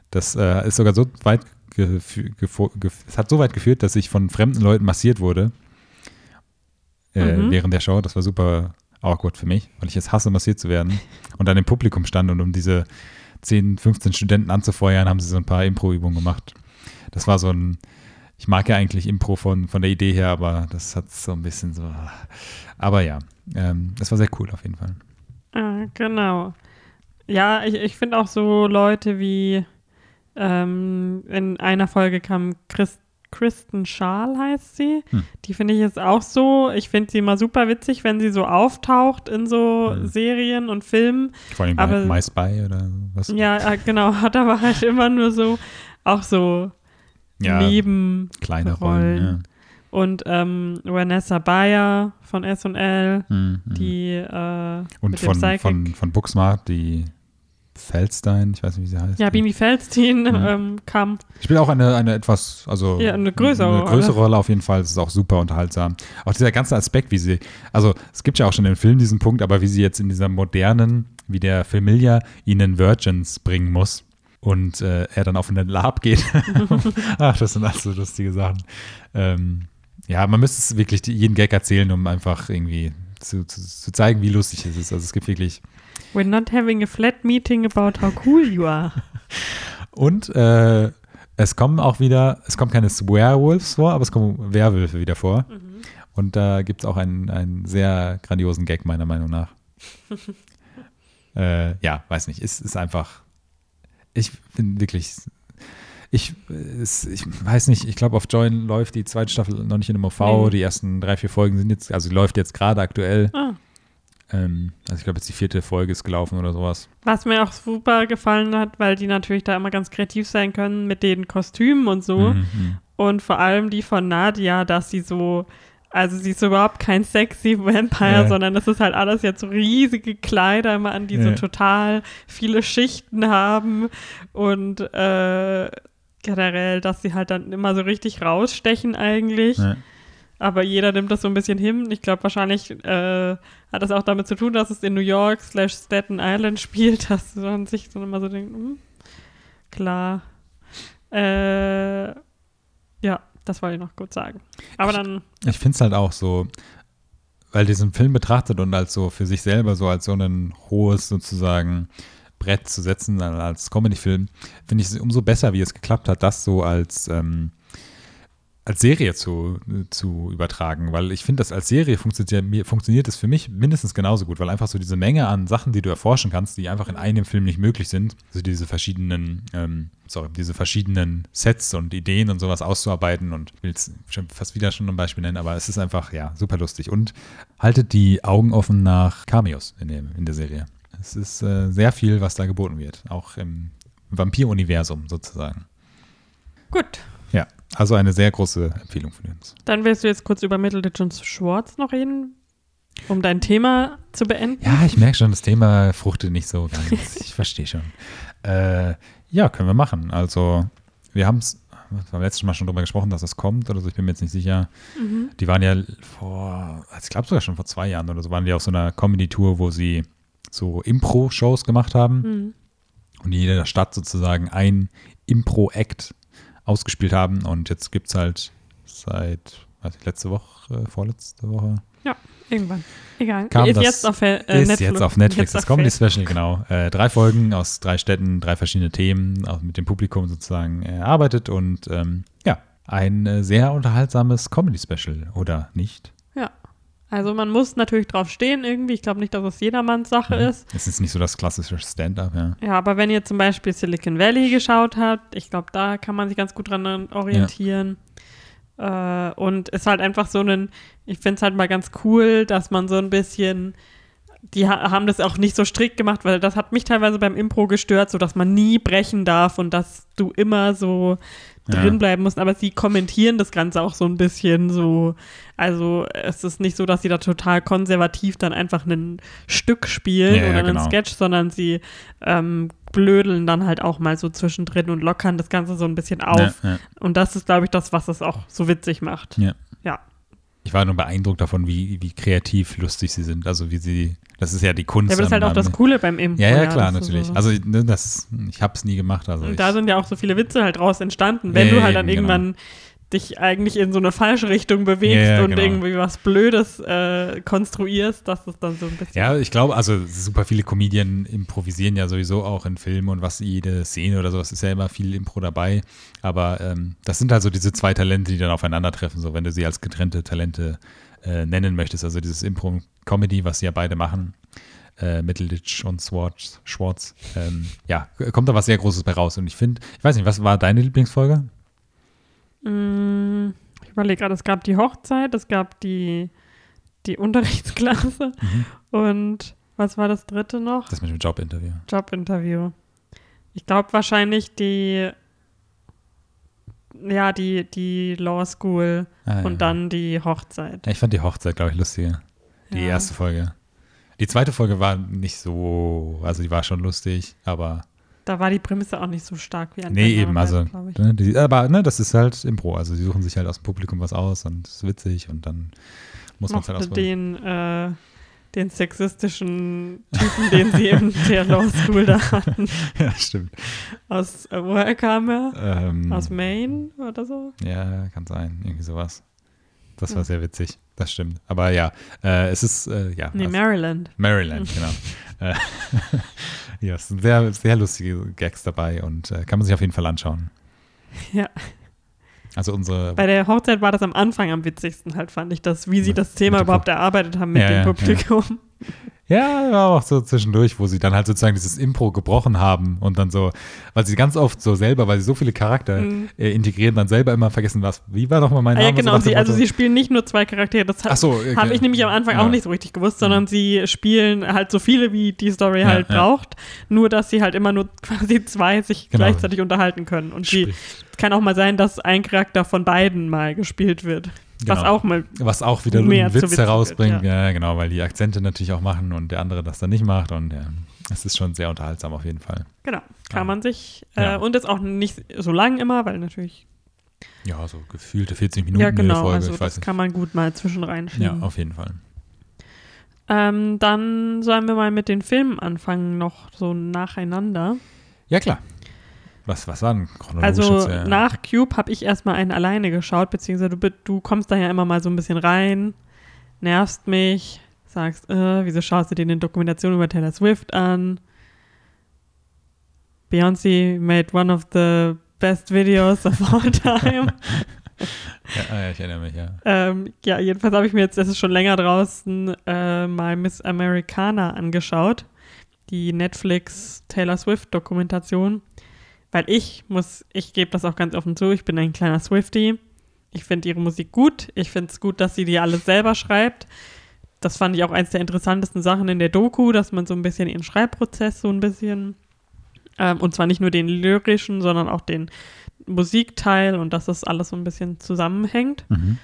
Das äh, ist sogar so weit es hat so weit geführt, dass ich von fremden Leuten massiert wurde äh, Mhm. während der Show. Das war super awkward für mich, weil ich es hasse, massiert zu werden. Und dann im Publikum stand und um diese 10, 15 Studenten anzufeuern, haben sie so ein paar Impro-Übungen gemacht. Das war so ein, ich mag ja eigentlich Impro von, von der Idee her, aber das hat so ein bisschen so, aber ja, ähm, das war sehr cool auf jeden Fall. Äh, genau. Ja, ich, ich finde auch so Leute wie ähm, in einer Folge kam Chris, Kristen Schaal heißt sie. Hm. Die finde ich jetzt auch so. Ich finde sie immer super witzig, wenn sie so auftaucht in so Hm. Serien und Filmen. Vor allem bei My Spy oder was? Ja, äh, genau, hat aber halt immer nur so auch so Ja, Neben kleine Rollen. Rollen. und ähm, Vanessa Bayer von S&L, Ja. Mhm, mhm. die äh, Und von, von, von Booksmart, die Feldstein, ich weiß nicht, wie sie heißt. Ja, Bini Feldstein Mhm. ähm, kam. Spielt auch eine, eine etwas, also Ja, eine größere eine Rolle. größere Rolle auf jeden Fall. Es ist auch super unterhaltsam. Auch dieser ganze Aspekt, wie sie, also es gibt ja auch schon im Film diesen Punkt, aber wie sie jetzt in dieser modernen, wie der Familia ihnen Virgins bringen muss und äh, er dann auf einen Lab geht. Ach, das sind alles so lustige Sachen. Ähm, ja, man müsste es wirklich jeden Gag erzählen, um einfach irgendwie zu, zu, zu zeigen, wie lustig es ist. Also es gibt wirklich We're not having a flat meeting about how cool you are. Und äh, es kommen auch wieder, es kommen keine Werewolves vor, aber es kommen Werwölfe wieder vor. Und da gibt es auch einen, einen sehr grandiosen Gag, meiner Meinung nach. äh, ja, weiß nicht, ist, ist einfach, ich bin wirklich, ich, es, ich weiß nicht, ich glaube, auf Join läuft die zweite Staffel noch nicht in dem OV. Nee. Die ersten drei, vier Folgen sind jetzt, also läuft jetzt gerade aktuell. Ah. Ähm, also ich glaube, jetzt die vierte Folge ist gelaufen oder sowas. Was mir auch super gefallen hat, weil die natürlich da immer ganz kreativ sein können mit den Kostümen und so. Mhm, mhm. Und vor allem die von Nadia, dass sie so, also sie ist so überhaupt kein sexy Vampire, Ja. sondern das ist halt alles jetzt so riesige Kleider immer an, die so Ja. total viele Schichten haben und äh, generell, dass sie halt dann immer so richtig rausstechen eigentlich. Ja. Aber jeder nimmt das so ein bisschen hin. Ich glaube, wahrscheinlich äh, hat das auch damit zu tun, dass es in New York slash Staten Island spielt, dass man sich dann immer so denkt, hm, klar. Äh, ja, das wollte ich noch kurz sagen. Aber Ich- dann, Ich finde es halt auch so, weil diesen Film betrachtet und als so für sich selber so als so ein hohes sozusagen Brett zu setzen, äh, als Comedy-Film, finde ich es umso besser, wie es geklappt hat, das so als, ähm, als Serie zu, zu übertragen, weil ich finde, das als Serie funktioniert, funktioniert es für mich mindestens genauso gut, weil einfach so diese Menge an Sachen, die du erforschen kannst, die einfach in einem Film nicht möglich sind, also diese verschiedenen, ähm, sorry, diese verschiedenen Sets und Ideen und sowas auszuarbeiten und will es fast wieder schon ein Beispiel nennen, aber es ist einfach, ja, super lustig und haltet die Augen offen nach Cameos in, dem, in der Serie. Es ist äh, sehr viel, was da geboten wird, auch im Vampir-Universum sozusagen. gut. Also eine sehr große Empfehlung von uns. Dann willst du jetzt kurz über Middleton Schwartz noch reden, um dein Thema zu beenden. Ja, ich merke schon, das Thema fruchtet nicht so ganz. Ich verstehe schon. Äh, ja, können wir machen. Also, wir haben es beim letzten Mal schon drüber gesprochen, dass das kommt oder so. Ich bin mir jetzt nicht sicher. Mhm. Die waren ja vor, ich glaube sogar schon vor zwei Jahren oder so, waren die auf so einer Comedy-Tour, wo sie so Impro-Shows gemacht haben Mhm. und in jeder Stadt sozusagen ein Impro-Act ausgespielt haben. Und jetzt gibt es halt seit, weiß ich, letzte Woche, vorletzte Woche, Irgendwann. Egal. Kam ist das- jetzt auf äh, ist Netflix. jetzt auf Netflix, Jetzt das Comedy. Special, genau. Äh, drei Folgen aus drei Städten, drei verschiedene Themen, auch mit dem Publikum sozusagen erarbeitet und ähm, ja, ein äh, sehr unterhaltsames Comedy Special, oder nicht? Ja. Also man muss natürlich drauf stehen irgendwie. Ich glaube nicht, dass es jedermanns Sache Mhm. ist. Es ist nicht so das klassische Stand-up, ja. Ja, aber wenn ihr zum Beispiel Silicon Valley geschaut habt, ich glaube, da kann man sich ganz gut dran orientieren. Äh, und ist halt einfach so ein, ich finde es halt mal ganz cool, dass man so ein bisschen die ha haben das auch nicht so strikt gemacht, weil das hat mich teilweise beim Impro gestört, so dass man nie brechen darf und dass du immer so Ja. drin bleiben musst. Aber sie kommentieren das Ganze auch so ein bisschen so. Also es ist nicht so, dass sie da total konservativ dann einfach ein Stück spielen Ja, ja, oder einen genau. Sketch, sondern sie ähm, blödeln dann halt auch mal so zwischendrin und lockern das Ganze so ein bisschen auf. Und das ist, glaube ich, das, was es auch so witzig macht. Ja. Ich war nur beeindruckt davon, wie, wie kreativ lustig sie sind. Also wie sie, das ist ja die Kunst. Ja, aber das ist halt auch das Coole beim Impro. Ja, ja, klar, natürlich. so- Also ne, das, ich habe es nie gemacht. Also Und ich, da sind ja auch so viele Witze halt draus entstanden, wenn Ja, du halt dann eben, genau. Dich eigentlich in so eine falsche Richtung bewegst Ja, ja, und genau. irgendwie was Blödes äh, konstruierst, dass es dann so ein bisschen. ja, ich glaube, also super viele Comedien improvisieren ja sowieso auch in Filmen und was jede Szene oder sowas ist ja immer viel Impro dabei. Aber ähm, das sind halt so diese zwei Talente, die dann aufeinandertreffen, so wenn du sie als getrennte Talente äh, nennen möchtest. Also dieses Impro und Comedy, was sie ja beide machen. Äh, Middleditch und Schwartz, Schwartz. Ähm, ja, kommt da was sehr Großes bei raus. Und ich finde, ich weiß nicht, was war deine Lieblingsfolge? Mm, ich überlege gerade, es gab die Hochzeit, es gab die, die Unterrichtsklasse Mhm. und was war das dritte noch? Das mit dem Jobinterview. Jobinterview. Ich glaube wahrscheinlich die, ja, die, die Law School Ah, ja. und dann die Hochzeit. Ja, ich fand die Hochzeit, glaube ich, lustiger. Die Ja. erste Folge. Die zweite Folge war nicht so, also die war schon lustig, aber Da war die Prämisse auch nicht so stark wie an nee, eben, also, ne, die, aber ne, das ist halt Impro, also die suchen sich halt aus dem Publikum was aus und es ist witzig und dann muss man es halt ausprobieren. den, äh, den sexistischen Typen, den sie in der Law School da hatten. ja, stimmt. Aus, äh, woher kam er? Ähm, Aus Maine oder so? ja, kann sein, irgendwie sowas. Das war Ja. sehr witzig, das stimmt. Aber ja, äh, es ist, äh, ja. Nee, also- Maryland. Maryland, genau. Ja, es sind sehr, sehr lustige Gags dabei und äh, kann man sich auf jeden Fall anschauen. Ja. Also unsere Bei der Hochzeit war das am Anfang am witzigsten halt, fand ich das, wie sie das Thema überhaupt erarbeitet haben mit Ja, dem ja, ja. Ja, war auch so zwischendurch, wo sie dann halt sozusagen dieses Impro gebrochen haben und dann so, weil sie ganz oft so selber, weil sie so viele Charakter Mhm. äh, integrieren, dann selber immer vergessen, was, wie war doch mal mein Ah, Name? ja, genau. So Sie, also sie spielen nicht nur zwei Charaktere. Das hat, so, okay. habe ich nämlich am Anfang Ja. auch nicht so richtig gewusst, sondern sie spielen halt so viele, wie die Story Ja, halt ja. braucht. Nur, dass sie halt immer nur quasi zwei sich Genau. gleichzeitig unterhalten können. Und Sprich. es kann auch mal sein, dass ein Charakter von beiden mal gespielt wird. Was Genau. auch mal. Was auch wieder einen Witz herausbringt. wird, ja. genau, weil die Akzente natürlich auch machen und der andere das dann nicht macht und ja, es ist schon sehr unterhaltsam auf jeden Fall. Genau. Kann Ja. man sich. Äh, Ja. Und ist auch nicht so lang immer, weil natürlich. Ja, so gefühlte 40 Minuten ja, genau. Folge, also ich das kann man gut mal zwischen Ja, reinschieben. auf jeden Fall. ähm, dann sollen wir mal mit den Filmen anfangen, noch so nacheinander. Ja, klar. Was, was war denn chronologisch Also ja. nach Cube habe ich erstmal einen alleine geschaut, beziehungsweise du, du kommst da ja immer mal so ein bisschen rein, nervst mich, sagst, äh, wieso schaust du dir eine Dokumentation über Taylor Swift an? Beyoncé made one of the best videos of all time. Ja, ah, ja, ich erinnere mich, ja. ähm, ja, jedenfalls habe ich mir jetzt, das ist schon länger draußen, äh, mal Miss Americana angeschaut. Die Netflix Taylor Swift Dokumentation. Weil ich muss, ich gebe das auch ganz offen zu, ich bin ein kleiner Swiftie. Ich finde ihre Musik gut. Ich finde es gut, dass sie die alles selber schreibt. Das fand ich auch eins der interessantesten Sachen in der Doku, dass man so ein bisschen ihren Schreibprozess so ein bisschen, ähm, und zwar nicht nur den lyrischen, sondern auch den Musikteil und dass das alles so ein bisschen zusammenhängt. Mhm.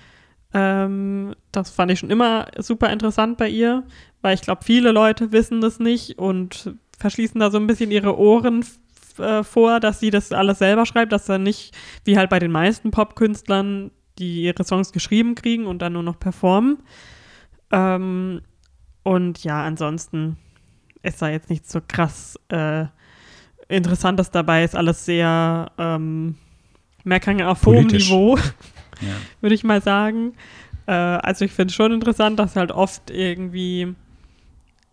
Ähm, das fand ich schon immer super interessant bei ihr, weil ich glaube, viele Leute wissen das nicht und verschließen da so ein bisschen ihre Ohren äh, vor, dass sie das alles selber schreibt, dass er nicht, wie halt bei den meisten Popkünstlern, die ihre Songs geschrieben kriegen und dann nur noch performen. Ähm, und ja, ansonsten ist da jetzt nichts so krass äh, Interessantes dabei, ist alles sehr ähm, Meckern auf hohem. Niveau Ja. würde ich mal sagen. Äh, also ich finde es schon interessant, dass halt oft irgendwie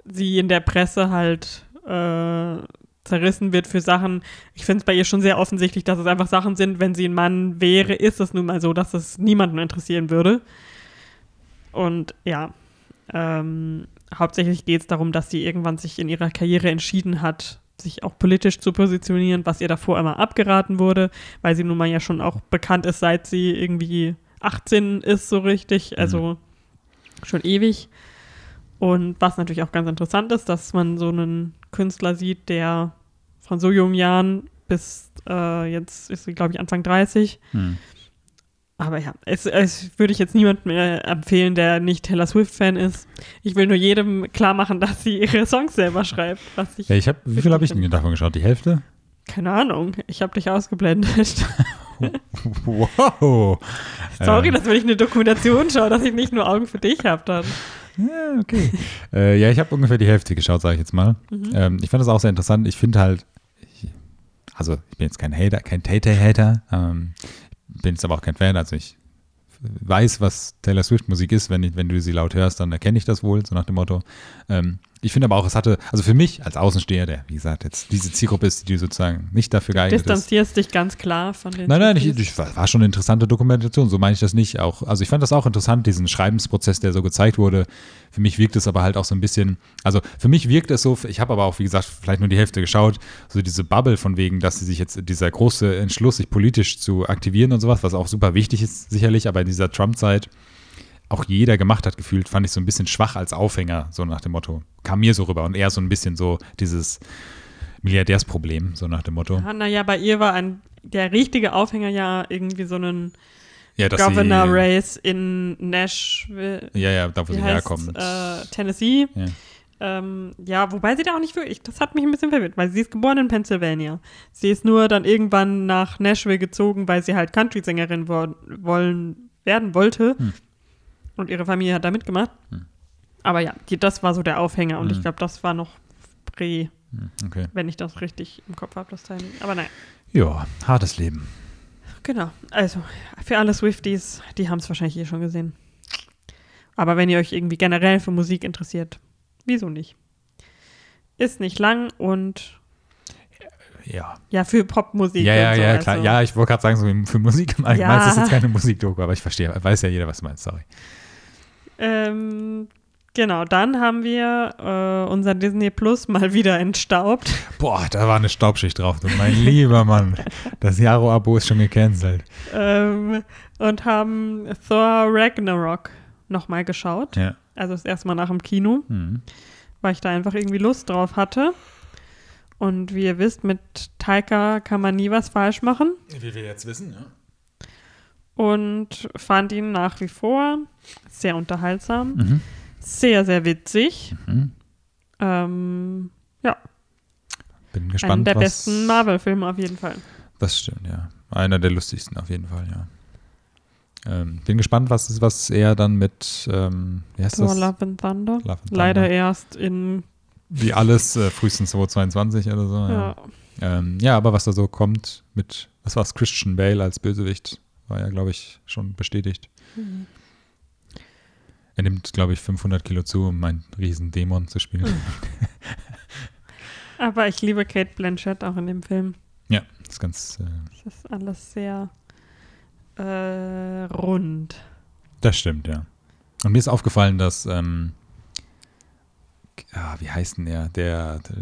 sie in der Presse halt äh, zerrissen wird für Sachen. Ich finde es bei ihr schon sehr offensichtlich, dass es einfach Sachen sind, wenn sie ein Mann wäre, ist es nun mal so, dass es niemanden interessieren würde. Und ja, ähm, hauptsächlich geht es darum, dass sie irgendwann sich in ihrer Karriere entschieden hat, sich auch politisch zu positionieren, was ihr davor immer abgeraten wurde, weil sie nun mal ja schon auch bekannt ist, seit sie irgendwie 18 ist, so richtig, also schon ewig. Und was natürlich auch ganz interessant ist, dass man so einen Künstler sieht, der von so jungen Jahren bis äh, jetzt ist sie, glaube ich, Anfang 30. Hm. Aber ja, es, es würde ich jetzt niemandem mehr empfehlen, der nicht Taylor Swift-Fan ist. Ich will nur jedem klar machen, dass sie ihre Songs selber schreibt. Was ich Ja, ich hab, wie viel habe ich denn davon geschaut? Die Hälfte? Keine Ahnung, ich habe dich ausgeblendet. Wow. Sorry, Ähm, dass wenn ich eine Dokumentation schaue, dass ich nicht nur Augen für dich habe dann. Ja, okay. äh, ja, ich habe ungefähr die Hälfte geschaut, sage ich jetzt mal. Mhm. Ähm, ich fand das auch sehr interessant. Ich finde halt, ich, also ich bin jetzt kein Hater, kein Tay-Tay-Hater, ähm, bin jetzt aber auch kein Fan. Also ich weiß, was Taylor Swift Musik ist. Wenn, ich, wenn du sie laut hörst, dann erkenne ich das wohl, so nach dem Motto. Ähm, ich finde aber auch, es hatte, also für mich als Außensteher, der, wie gesagt, jetzt diese Zielgruppe ist, die sozusagen nicht dafür geeignet ist. Distanzierst dich ganz klar von den. Nein, nein, ich, ich, war war schon eine interessante Dokumentation, so meine ich das nicht. Auch, also ich fand das auch interessant, diesen Schreibensprozess, der so gezeigt wurde. Für mich wirkt es aber halt auch so ein bisschen, also für mich wirkt es so, ich habe aber auch, wie gesagt, vielleicht nur die Hälfte geschaut, so diese Bubble von wegen, dass sie sich jetzt, dieser große Entschluss, sich politisch zu aktivieren und sowas, was auch super wichtig ist, sicherlich, aber in dieser Trump-Zeit auch jeder gemacht hat, gefühlt, fand ich so ein bisschen schwach als Aufhänger, so nach dem Motto. Kam mir so rüber und eher so ein bisschen so dieses Milliardärsproblem, so nach dem Motto. Ja, naja, bei ihr war ein, der richtige Aufhänger ja irgendwie so ein Ja, Governor sie, Race in Nashville, Ja, ja, da wo sie heißt, herkommt. äh, Tennessee. Ja. Ähm, ja, wobei sie da auch nicht wirklich, das hat mich ein bisschen verwirrt, weil sie ist geboren in Pennsylvania. Sie ist nur dann irgendwann nach Nashville gezogen, weil sie halt Country-Sängerin wo wollen, werden wollte. Hm. Und ihre Familie hat da mitgemacht. Hm. Aber ja, die, das war so der Aufhänger und Hm. ich glaube, das war noch Prä, Hm, Okay. wenn ich das richtig im Kopf habe, das Timing. Aber nein. Ja, hartes Leben. Genau. Also, für alle Swifties, die haben es wahrscheinlich eh schon gesehen. Aber wenn ihr euch irgendwie generell für Musik interessiert, wieso nicht? Ist nicht lang und Ja. ja, für Popmusik. Ja, ja, so, ja, also. klar. Ja, ich wollte gerade sagen, so für Musik im Allgemeinen Ja. ist jetzt keine Musikdoku, aber ich verstehe, weiß ja jeder, was du meinst, sorry. Ähm, genau, dann haben wir äh, unser Disney Plus mal wieder entstaubt. Boah, da war eine Staubschicht drauf, du mein lieber Mann. Das Jaro-Abo ist schon gecancelt. ähm, und haben Thor Ragnarok nochmal geschaut. Ja. Also das erste Mal nach dem Kino. Hm. weil ich da einfach irgendwie Lust drauf hatte. Und wie ihr wisst, mit Taika kann man nie was falsch machen. Wie wir jetzt wissen, ja. Und fand ihn nach wie vor sehr unterhaltsam, Mhm. sehr, sehr witzig. Mhm. Ähm, ja, Bin einer gespannt, der was... besten Marvel-Filme auf jeden Fall. Das stimmt, ja. Einer der lustigsten auf jeden Fall, ja. Ähm, bin gespannt, was, was er dann mit, ähm, wie heißt Thor das? Love and Thunder. Love and Leider Thunder. erst in, Wie alles, äh, frühestens 2022 oder so. ja. Ja. Ähm, ja, aber was da so kommt mit, was war es, Christian Bale als Bösewicht, war ja, glaube ich, schon bestätigt. Mhm. Er nimmt, glaube ich, 500 Kilo zu, um einen riesen Dämon zu spielen. Mhm. Aber ich liebe Kate Blanchett auch in dem Film. Ja, das ist ganz, äh, Das ist alles sehr äh, rund. das stimmt, ja. Und mir ist aufgefallen, dass, ähm, ah, wie heißt denn der, der, der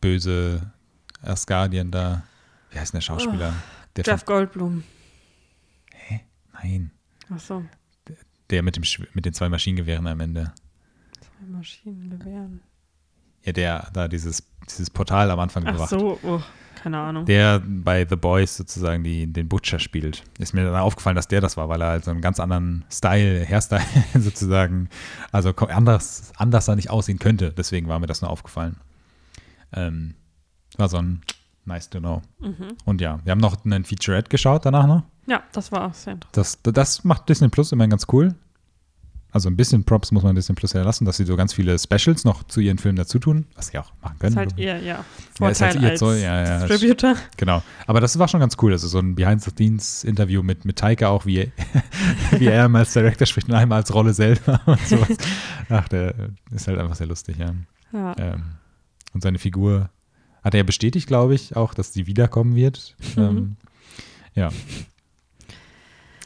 böse Asgardian da, wie heißt denn der Schauspieler? der Jeff Goldblum. Nein, Achso, der mit, dem, mit den zwei Maschinengewehren am Ende. zwei Maschinengewehren. Ja, der da dieses, dieses Portal am Anfang Ach bewacht. so, oh, keine Ahnung. Der bei The Boys sozusagen die, den Butcher spielt. Ist mir dann aufgefallen, dass der das war, weil er halt so einen ganz anderen Style, Hairstyle sozusagen, also anders, anders da nicht aussehen könnte. Deswegen war mir das nur aufgefallen. Ähm, war so ein nice to know. Mhm. Und ja, wir haben noch einen Featurette geschaut danach noch. Ja, das war auch sehr interessant. Das, das macht Disney Plus immerhin ganz cool. Also ein bisschen Props muss man Disney Plus ja lassen, dass sie so ganz viele Specials noch zu ihren Filmen dazu tun, was sie auch machen können. Das ist halt ihr, ja, Ja, Vorteil ist halt ihr als Zoll, ja, ja, Distributor. Genau. Aber das war schon ganz cool. Also so ein Behind-the-Scenes-Interview mit, mit Taika auch, wie, wie er einmal als Director spricht und einmal als Rolle selber und sowas. Ach, der ist halt einfach sehr lustig, ja. Ja. Ähm, und seine Figur hat er ja bestätigt, glaube ich, auch, dass sie wiederkommen wird. Mhm. Ähm, ja.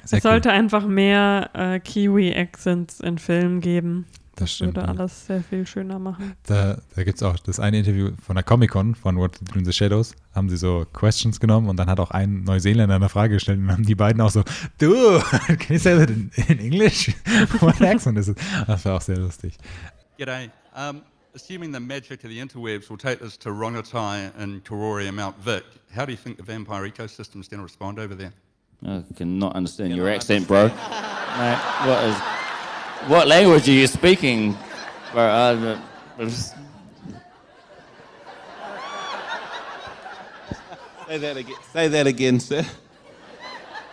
Sehr es sollte einfach mehr äh, Kiwi-Accents in Filmen geben. Das stimmt. Würde alles sehr viel schöner machen. Da, da gibt es auch das eine Interview von der Comic-Con von What to Do in the Shadows. Haben sie so Questions genommen und dann hat auch ein Neuseeländer eine Frage gestellt und haben die beiden auch so, du, can you say that in, in English? What accent is it? Das war auch sehr lustig. G'day. Um, assuming the magic of the interwebs will take us to Rongotai and Karori and Mount Vic, how do you think the vampire ecosystem is going to respond over there? I cannot understand You your know, accent, bro. Mate, what is? What language are you speaking, bro? Uh, Say that again. Say that again, sir.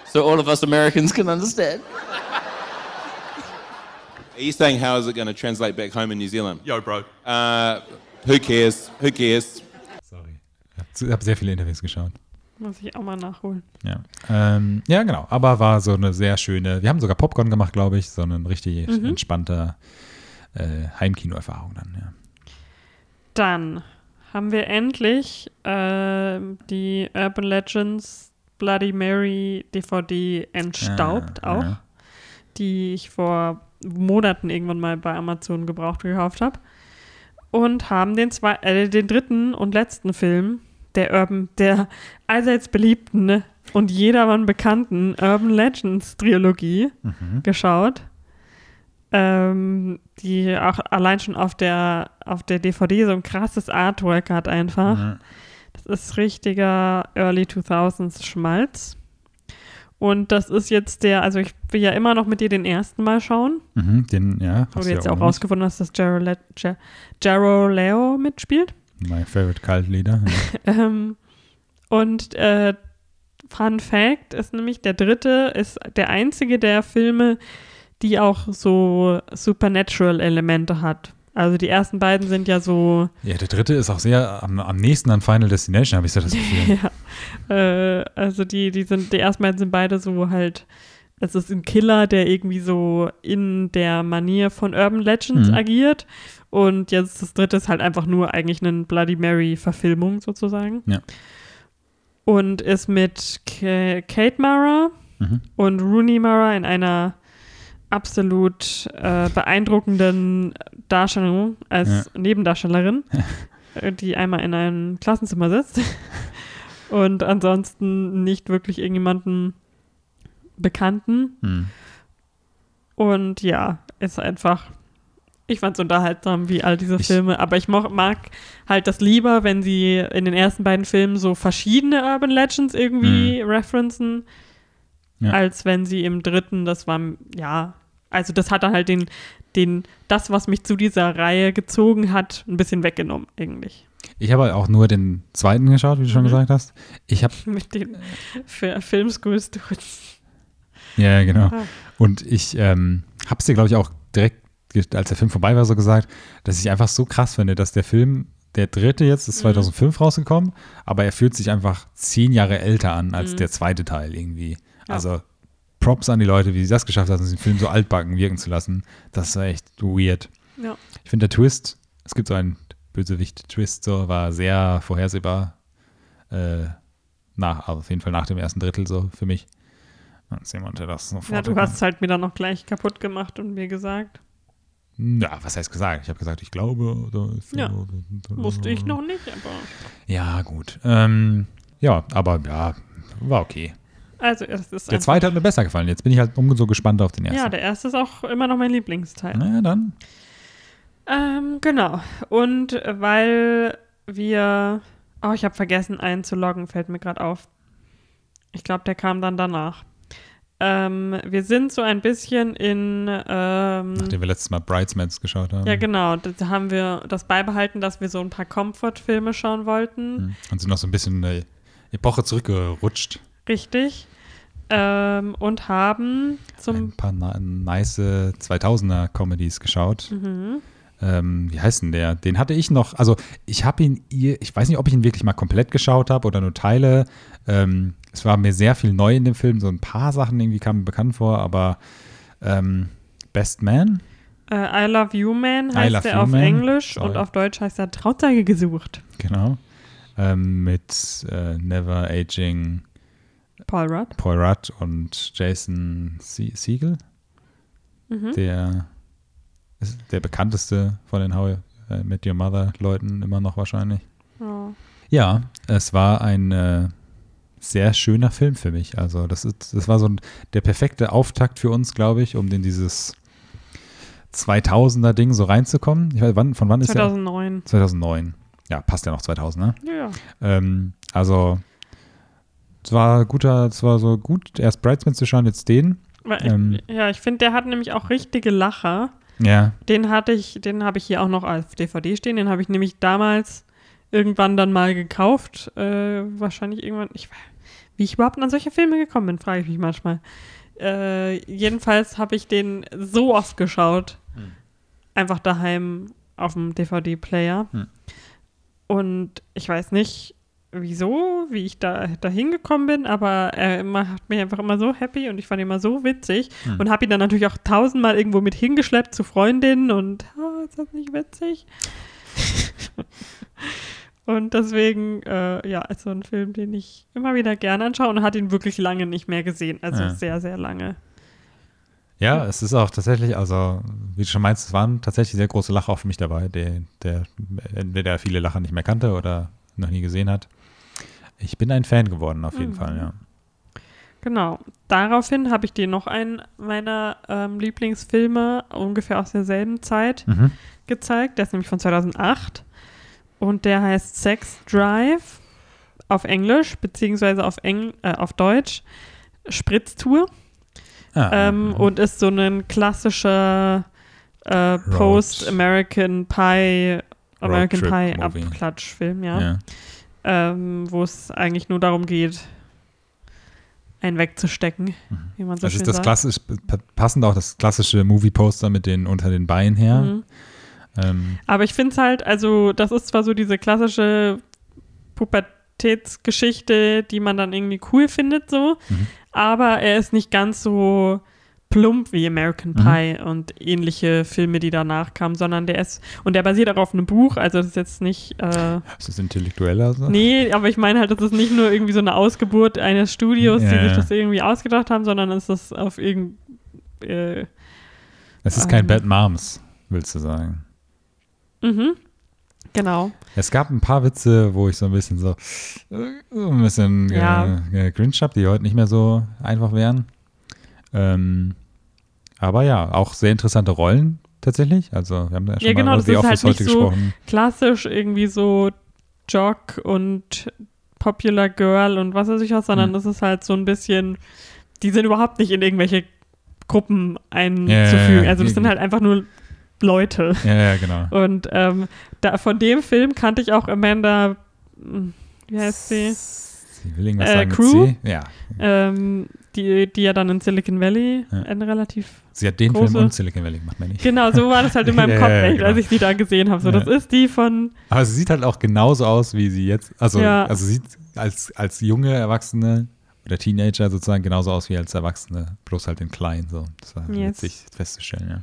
so all of us Americans can understand. Are you saying how is it going to translate back home in New Zealand? Yo, bro. Uh, who cares? Who cares? Sorry. Ich habe sehr viele Interviews geschaut. Muss ich auch mal nachholen. Ja. Ähm, ja, genau. Aber war so eine sehr schöne, wir haben sogar Popcorn gemacht, glaube ich, so eine richtig Mhm. entspannte äh, Heimkino-Erfahrung dann, ja. Dann haben wir endlich ähm, die Urban Legends Bloody Mary DVD entstaubt Ja, auch, ja. die ich vor Monaten irgendwann mal bei Amazon gebraucht gekauft habe. Und haben den, zwei, äh, den dritten und letzten Film der Urban, der allseits beliebten ne, und jedermann bekannten Urban Legends Trilogie Mhm. geschaut. Ähm, die auch allein schon auf der, auf der DVD so ein krasses Artwork hat einfach. Ja. Das ist richtiger Early 2000s Schmalz. Und das ist jetzt der, also ich will ja immer noch mit dir den ersten Mal schauen, Mhm, den, ja. wo hast du jetzt ja auch auch rausgefunden hast, dass Jaro, Le Ja- Jaro Leo mitspielt. My favorite cult leader. Ja. Ähm, und äh, Fun Fact ist nämlich, der dritte ist der einzige der Filme, die auch so Supernatural-Elemente hat. Also die ersten beiden sind ja so, ja, der dritte ist auch sehr am, am nächsten an Final Destination, habe ich so das Gefühl. ja, äh, also die, die sind, die ersten beiden sind beide so halt, es ist ein Killer, der irgendwie so in der Manier von Urban Legends Mhm. agiert. Und jetzt das dritte ist halt einfach nur eigentlich eine Bloody Mary-Verfilmung sozusagen. Ja. Und ist mit Ka Kate Mara Mhm. und Rooney Mara in einer absolut äh, beeindruckenden Darstellung als Nebendarstellerin, äh, die einmal in einem Klassenzimmer sitzt und ansonsten nicht wirklich irgendjemanden Bekannten. Mhm. Und ja, ist einfach, ich fand es unterhaltsam, wie all diese Ich- Filme, aber ich mag halt das lieber, wenn sie in den ersten beiden Filmen so verschiedene Urban Legends irgendwie referenzen, Mhm. Ja. als wenn sie im dritten, das war, ja, also das hat dann halt den, den, das, was mich zu dieser Reihe gezogen hat, ein bisschen weggenommen, eigentlich. Ich habe auch nur den zweiten geschaut, wie du schon Mhm. gesagt hast. Ich habe, Mit den Fi- Filmschool-Students. ja, genau. Ah. Und ich ähm, habe es dir, glaube ich, auch direkt, als der Film vorbei war, so gesagt, dass ich einfach so krass finde, dass der Film, der dritte jetzt, ist 2005 rausgekommen, aber er fühlt sich einfach zehn Jahre älter an als Mhm. der zweite Teil irgendwie. Ja. Also Props an die Leute, wie sie das geschafft haben, den Film so altbacken wirken zu lassen. Das war echt weird. Ja. Ich finde der Twist, es gibt so einen Bösewicht-Twist, so war sehr vorhersehbar. Äh, nach, also auf jeden Fall nach dem ersten Drittel so für mich. Dann sehen wir das sofort. Ja, du hast es halt mir dann noch gleich kaputt gemacht und mir gesagt. Ja, was heißt gesagt? Ich habe gesagt, ich glaube. Oder Ja, Wusste ich noch nicht, aber. Ja, gut. Ähm, ja, aber ja, war okay. Also, es ist Der zweite hat mir besser gefallen. Jetzt bin ich halt umso gespannt auf den ersten. Ja, der erste ist auch immer noch mein Lieblingsteil. naja, dann. Ähm, genau. Und weil wir. Oh, ich habe vergessen, einen zu loggen, fällt mir gerade auf. Ich glaube, der kam dann danach. Ähm, wir sind so ein bisschen in. Ähm, Nachdem wir letztes Mal Bridesmaids geschaut haben. ja, genau. Da haben wir das beibehalten, dass wir so ein paar Comfort-Filme schauen wollten. Hm. Und sind noch so ein bisschen eine Epoche zurückgerutscht. Richtig. Ähm, und haben zum. ein paar nice 2000er Comedies geschaut. Mhm. Ähm, wie heißt denn der? Den hatte ich noch, also ich habe ihn, ich weiß nicht, ob ich ihn wirklich mal komplett geschaut habe oder nur Teile. Ähm, es war mir sehr viel neu in dem Film, so ein paar Sachen irgendwie kamen mir bekannt vor, aber ähm, Best Man? Äh, I Love You Man heißt You auf Man. Englisch Sorry. und auf Deutsch heißt er Trauzeige gesucht. Genau. Ähm, mit äh, Never Aging Paul Rudd. Paul Rudd und Jason Sie Siegel, Mhm. der ist der bekannteste von den How I Met Your Mother Leuten immer noch wahrscheinlich. Ja. Ja, es war ein äh, sehr schöner Film für mich. Also das, ist, das war so ein, der perfekte Auftakt für uns, glaube ich, um den dieses 2000er Ding so reinzukommen. Ich weiß, wann, von wann ist der? 2009. 2009. Ja, passt ja noch 2000, ne? Ja, ja. Ähm, also, es war guter, es war so gut, erst Bridesmaids zu schauen, jetzt den. Ähm. ja, ich finde, der hat nämlich auch richtige Lacher. Ja, Den hatte ich, den habe ich hier auch noch als DVD stehen. Den habe ich nämlich damals irgendwann dann mal gekauft. Äh, wahrscheinlich irgendwann. Ich, wie ich überhaupt an solche Filme gekommen bin, frage ich mich manchmal. Äh, jedenfalls habe ich den so oft geschaut. Einfach daheim auf dem DVD-Player. Hm. Und ich weiß nicht, wieso, wie ich da dahin gekommen bin, aber er macht mich einfach immer so happy und ich fand ihn immer so witzig Hm. und habe ihn dann natürlich auch tausendmal irgendwo mit hingeschleppt zu Freundinnen und ah, ist das nicht witzig? und deswegen, äh, ja, ist so ein Film, den ich immer wieder gerne anschaue und hat ihn wirklich lange nicht mehr gesehen. Also Ja. sehr, sehr lange. Ja, es ist auch tatsächlich, also wie du schon meinst, es waren tatsächlich sehr große Lacher auch für mich dabei, der, der entweder viele Lacher nicht mehr kannte oder noch nie gesehen hat. Ich bin ein Fan geworden, auf jeden Mhm. Fall, ja. Genau. Daraufhin habe ich dir noch einen meiner ähm, Lieblingsfilme ungefähr aus derselben Zeit Mhm. gezeigt. Der ist nämlich von 2008 und der heißt Sex Drive auf Englisch, beziehungsweise auf, Eng äh, auf Deutsch Spritztour Ah, ähm, mhm. und ist so ein klassischer äh, Post-American Pie American Pie. Abklatschfilm, ja. ja. Ähm, wo es eigentlich nur darum geht, einen wegzustecken, wie man so Das schön ist das sagt. klassisch, passend auch das klassische Movie-Poster mit den unter den Beinen her. Mhm. Ähm, Aber ich finde es halt, also das ist zwar so diese klassische Pubertätsgeschichte, die man dann irgendwie cool findet, so, Mhm. aber er ist nicht ganz so plump wie American Mhm. Pie und ähnliche Filme, die danach kamen, sondern der ist, und der basiert auch auf einem Buch, also das ist jetzt nicht, äh, ist das intellektueller? So? nee, aber ich meine halt, das ist nicht nur irgendwie so eine Ausgeburt eines Studios, die Ja, sich ja. das irgendwie ausgedacht haben, sondern es ist auf irgend, äh, Es ist kein ähm, Bad Moms, willst du sagen. mhm, genau. Es gab ein paar Witze, wo ich so ein bisschen so, äh, so ein bisschen Ja. äh, äh, cringe habe, die heute nicht mehr so einfach wären. Ähm, aber ja, auch sehr interessante Rollen tatsächlich. Also wir haben ja schon Ja, genau, mal das über The halt Office heute nicht so- gesprochen. klassisch irgendwie so Jock und Popular Girl und was weiß ich was, sondern Hm. das ist halt so ein bisschen, die sind überhaupt nicht in irgendwelche Gruppen einzufügen. ja, also das sind halt einfach nur Leute. Ja, ja, genau. Und ähm, da, von dem Film kannte ich auch Amanda, hm, wie heißt sie? Sie will irgendwas Äh, sagen Crew? Ja, Ähm, die, die ja dann in Silicon Valley Ja. ein relativ sie hat den Große- Film und Silicon Valley gemacht, meine ich. Genau, so war das halt in meinem Ja, Kopf, ja, ja, echt, genau. als ich sie da gesehen habe. So, Ja. das ist die von, Aber sie sieht halt auch genauso aus, wie sie jetzt, also, Ja. also sieht als, als junge Erwachsene oder Teenager sozusagen genauso aus wie als Erwachsene, bloß halt in klein. So. Das war Yes. witzig festzustellen, ja.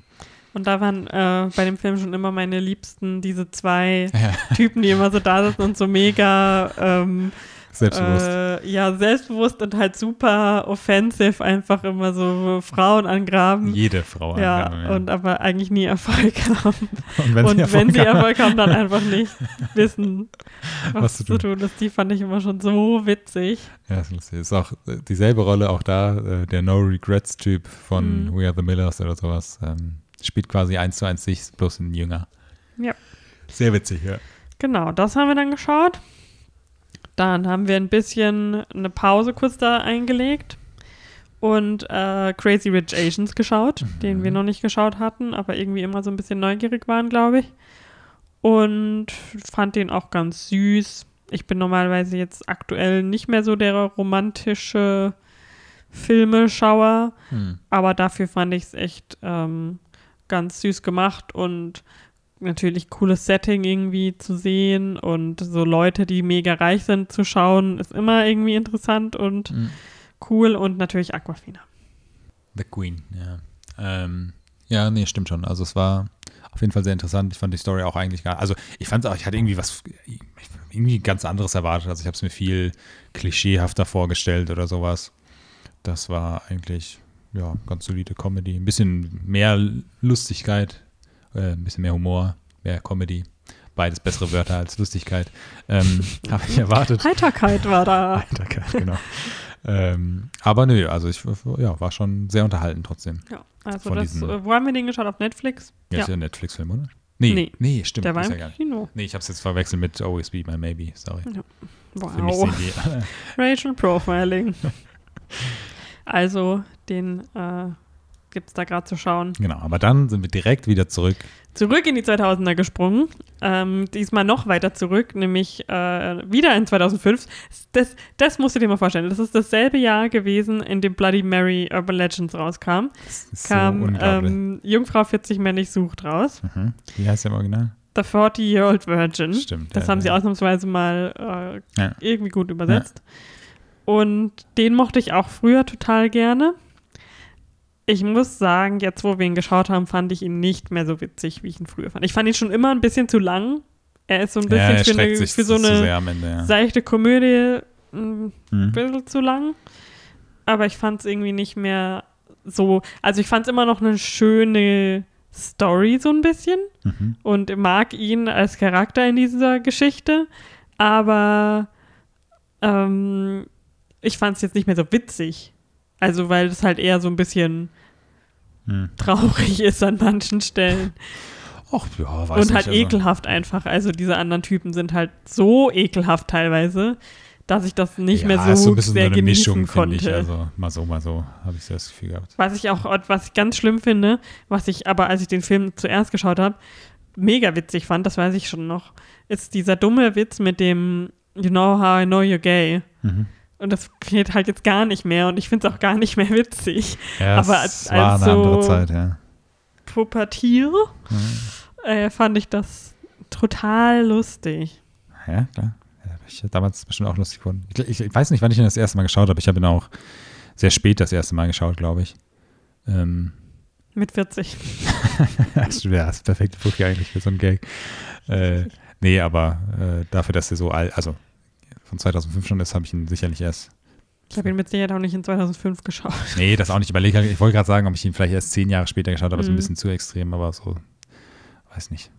Und da waren äh, bei dem Film schon immer meine Liebsten, diese zwei ja. Typen, die immer so da sitzen und so mega ähm, Selbstbewusst. äh, ja, selbstbewusst und halt super offensive, einfach immer so Frauen angraben. Jede Frau. ja, angraben, und aber eigentlich nie Erfolg haben. und wenn und sie Erfolg wenn sie haben, Erfolg haben, dann einfach nicht wissen, was, Was zu zu tun ist. Die fand ich immer schon so witzig. Ja, ist lustig. Ist auch äh, dieselbe Rolle auch da, äh, der No Regrets Typ von Mhm. We Are the Millers oder sowas. Ähm, spielt quasi eins zu eins sich, bloß ein Jünger. Ja. Sehr witzig, ja. Genau, das haben wir dann geschaut. Dann haben wir ein bisschen eine Pause kurz da eingelegt und äh, Crazy Rich Asians geschaut, den wir noch nicht geschaut hatten, aber irgendwie immer so ein bisschen neugierig waren, glaube ich. Und fand den auch ganz süß. Ich bin normalerweise jetzt aktuell nicht mehr so der romantische Filmeschauer, Hm. aber dafür fand ich es echt ähm, ganz süß gemacht und natürlich cooles Setting irgendwie zu sehen und so Leute, die mega reich sind, zu schauen, ist immer irgendwie interessant und Mhm. cool und natürlich Aquafina. The Queen, ja. Ähm, ja, nee, stimmt schon. Also es war auf jeden Fall sehr interessant. Ich fand die Story auch eigentlich gar, also ich fand es auch, ich hatte irgendwie was, irgendwie ganz anderes erwartet. Also ich habe es mir viel klischeehafter vorgestellt oder sowas. Das war eigentlich, ja, ganz solide Comedy. Ein bisschen mehr Lustigkeit, äh, ein bisschen mehr Humor, mehr Comedy. Beides bessere Wörter als Lustigkeit. Ähm, habe ich erwartet. Heiterkeit war da. Heiterkeit, genau. ähm, aber nö, also ich ja, war schon sehr unterhalten trotzdem. Ja, also das, diesen- äh, wo haben wir den geschaut? Auf Netflix? Ja, Ja, ist ja ein Netflix-Film, oder? Nee, nee, Nee. stimmt. der war im ja. Kino. Nee, ich hab's jetzt verwechselt mit Always Be My Maybe, sorry. Mich Wow. Racial Profiling. also, den äh, gibt es da gerade zu schauen. genau, aber dann sind wir direkt wieder zurück. Zurück in die 2000er gesprungen. Ähm, diesmal noch weiter zurück, nämlich äh, wieder in 2005. Das, das musst du dir mal vorstellen. Das ist dasselbe Jahr gewesen, in dem Bloody Mary Urban Legends rauskam. Das ist Kam so ähm, Jungfrau 40 männlich sucht raus. mhm. Wie heißt der im Original? The 40-Year-Old Virgin. Stimmt. Das ja, haben sie ja. ausnahmsweise mal äh, Ja. irgendwie gut übersetzt. Und den mochte ich auch früher total gerne. Ich muss sagen, jetzt wo wir ihn geschaut haben, fand ich ihn nicht mehr so witzig, wie ich ihn früher fand. Ich fand ihn schon immer ein bisschen zu lang. Er ist so ein Ja, bisschen er für, eine, für so eine Ende, ja. seichte Komödie ein Mhm. bisschen zu lang. Aber ich fand es irgendwie nicht mehr so. Also ich fand es immer noch eine schöne Story, so ein bisschen Mhm. und mag ihn als Charakter in dieser Geschichte, aber ähm, ich fand es jetzt nicht mehr so witzig. Also, weil es halt eher so ein bisschen Mhm. traurig ist an manchen Stellen. Ach, ja, weiß und halt nicht, also- ekelhaft einfach. Also, diese anderen Typen sind halt so ekelhaft teilweise, dass ich das nicht ja, mehr ist so, ein bisschen sehr so eine genießen Mischung, konnte. ich. Also mal so, mal so, habe ich so das Gefühl gehabt. Was ich auch, was ich ganz schlimm finde, was ich aber, als ich den Film zuerst geschaut habe, mega witzig fand, das weiß ich schon noch, ist dieser dumme Witz mit dem You know how I know you're gay. Mhm. Und das geht halt jetzt gar nicht mehr und ich finde es auch gar nicht mehr witzig. Ja, Aber als- war als eine andere so- Zeit, ja. Pubertier äh, fand ich das total lustig. Ja, klar. Ja, ich damals bestimmt auch lustig gefunden. Ich, ich, weiß nicht, wann ich ihn das erste Mal geschaut habe. Ich habe ihn auch sehr spät das erste Mal geschaut, glaube ich. Ähm, Mit 40. Stimmt, ja, das perfekte Brücke eigentlich für so einen Gag. Äh, nee, aber äh, dafür, dass er so alt, also von 2005 schon ist, habe ich ihn sicherlich erst. Ich habe ihn mit Sicherheit auch nicht in 2005 geschaut. Nee, das auch nicht überlegt. Ich wollte gerade sagen, ob ich ihn vielleicht erst zehn Jahre später geschaut habe. Das ist ein Mhm. bisschen zu extrem, aber so, weiß nicht.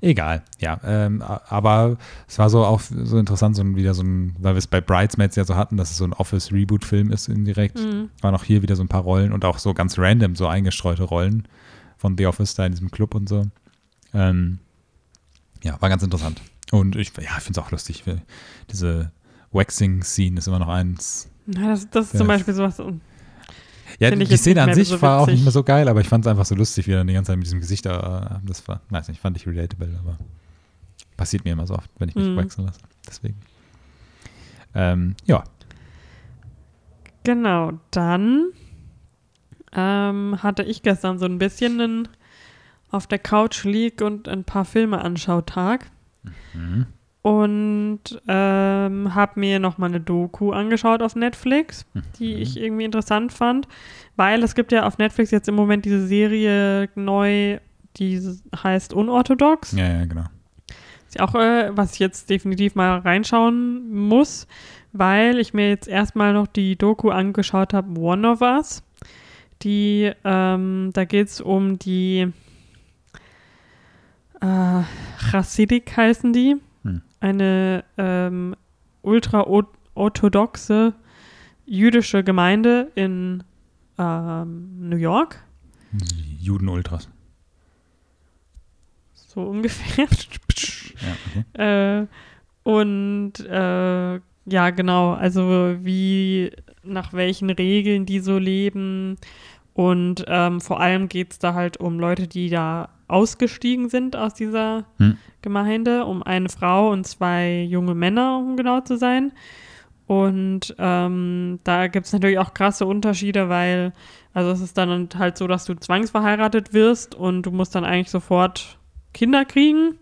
Egal, ja. Ähm, aber es war so auch so interessant, so ein, wieder so ein, weil wir es bei Bridesmaids ja so hatten, dass es so ein Office-Reboot-Film ist indirekt. Mhm. Waren auch hier wieder so ein paar Rollen und auch so ganz random, so eingestreute Rollen von The Office da in diesem Club und so. Ähm, ja, war ganz interessant. Und ich, ja, finde es auch lustig. Diese Waxing-Scene ist immer noch eins. Ja, das, das ist Ja. zum Beispiel sowas. Ja, Find die Szene an sich so war auch nicht mehr so geil, aber ich fand es einfach so lustig, wie er dann die ganze Zeit mit diesem Gesicht da, äh, das war, weiß nicht, fand ich relatable, aber passiert mir immer so oft, wenn ich mich Mhm. waxen lasse. Deswegen. Ähm, ja, Genau, dann ähm, hatte ich gestern so ein bisschen einen auf der Couch lieg und ein paar Filme anschautag Mhm. und ähm, habe mir noch mal eine Doku angeschaut auf Netflix, die Mhm. ich irgendwie interessant fand, weil es gibt ja auf Netflix jetzt im Moment diese Serie neu, die heißt Unorthodox. ja, ja, genau. Ist ja auch, äh, was ich jetzt definitiv mal reinschauen muss, weil ich mir jetzt erstmal noch die Doku angeschaut habe, One of Us. Die, ähm, da geht es um die äh, Chassidik heißen die. Hm. Eine ähm, ultra-orthodoxe jüdische Gemeinde in ähm, New York. Juden-Ultras. So ungefähr. Ja, okay. Äh, und äh, ja, genau, also wie, nach welchen Regeln die so leben. Und ähm, vor allem geht es da halt um Leute, die da ausgestiegen sind aus dieser Hm. Gemeinde, um eine Frau und zwei junge Männer, um genau zu sein. Und ähm, da gibt es natürlich auch krasse Unterschiede, weil, also es ist dann halt so, dass du zwangsverheiratet wirst und du musst dann eigentlich sofort Kinder kriegen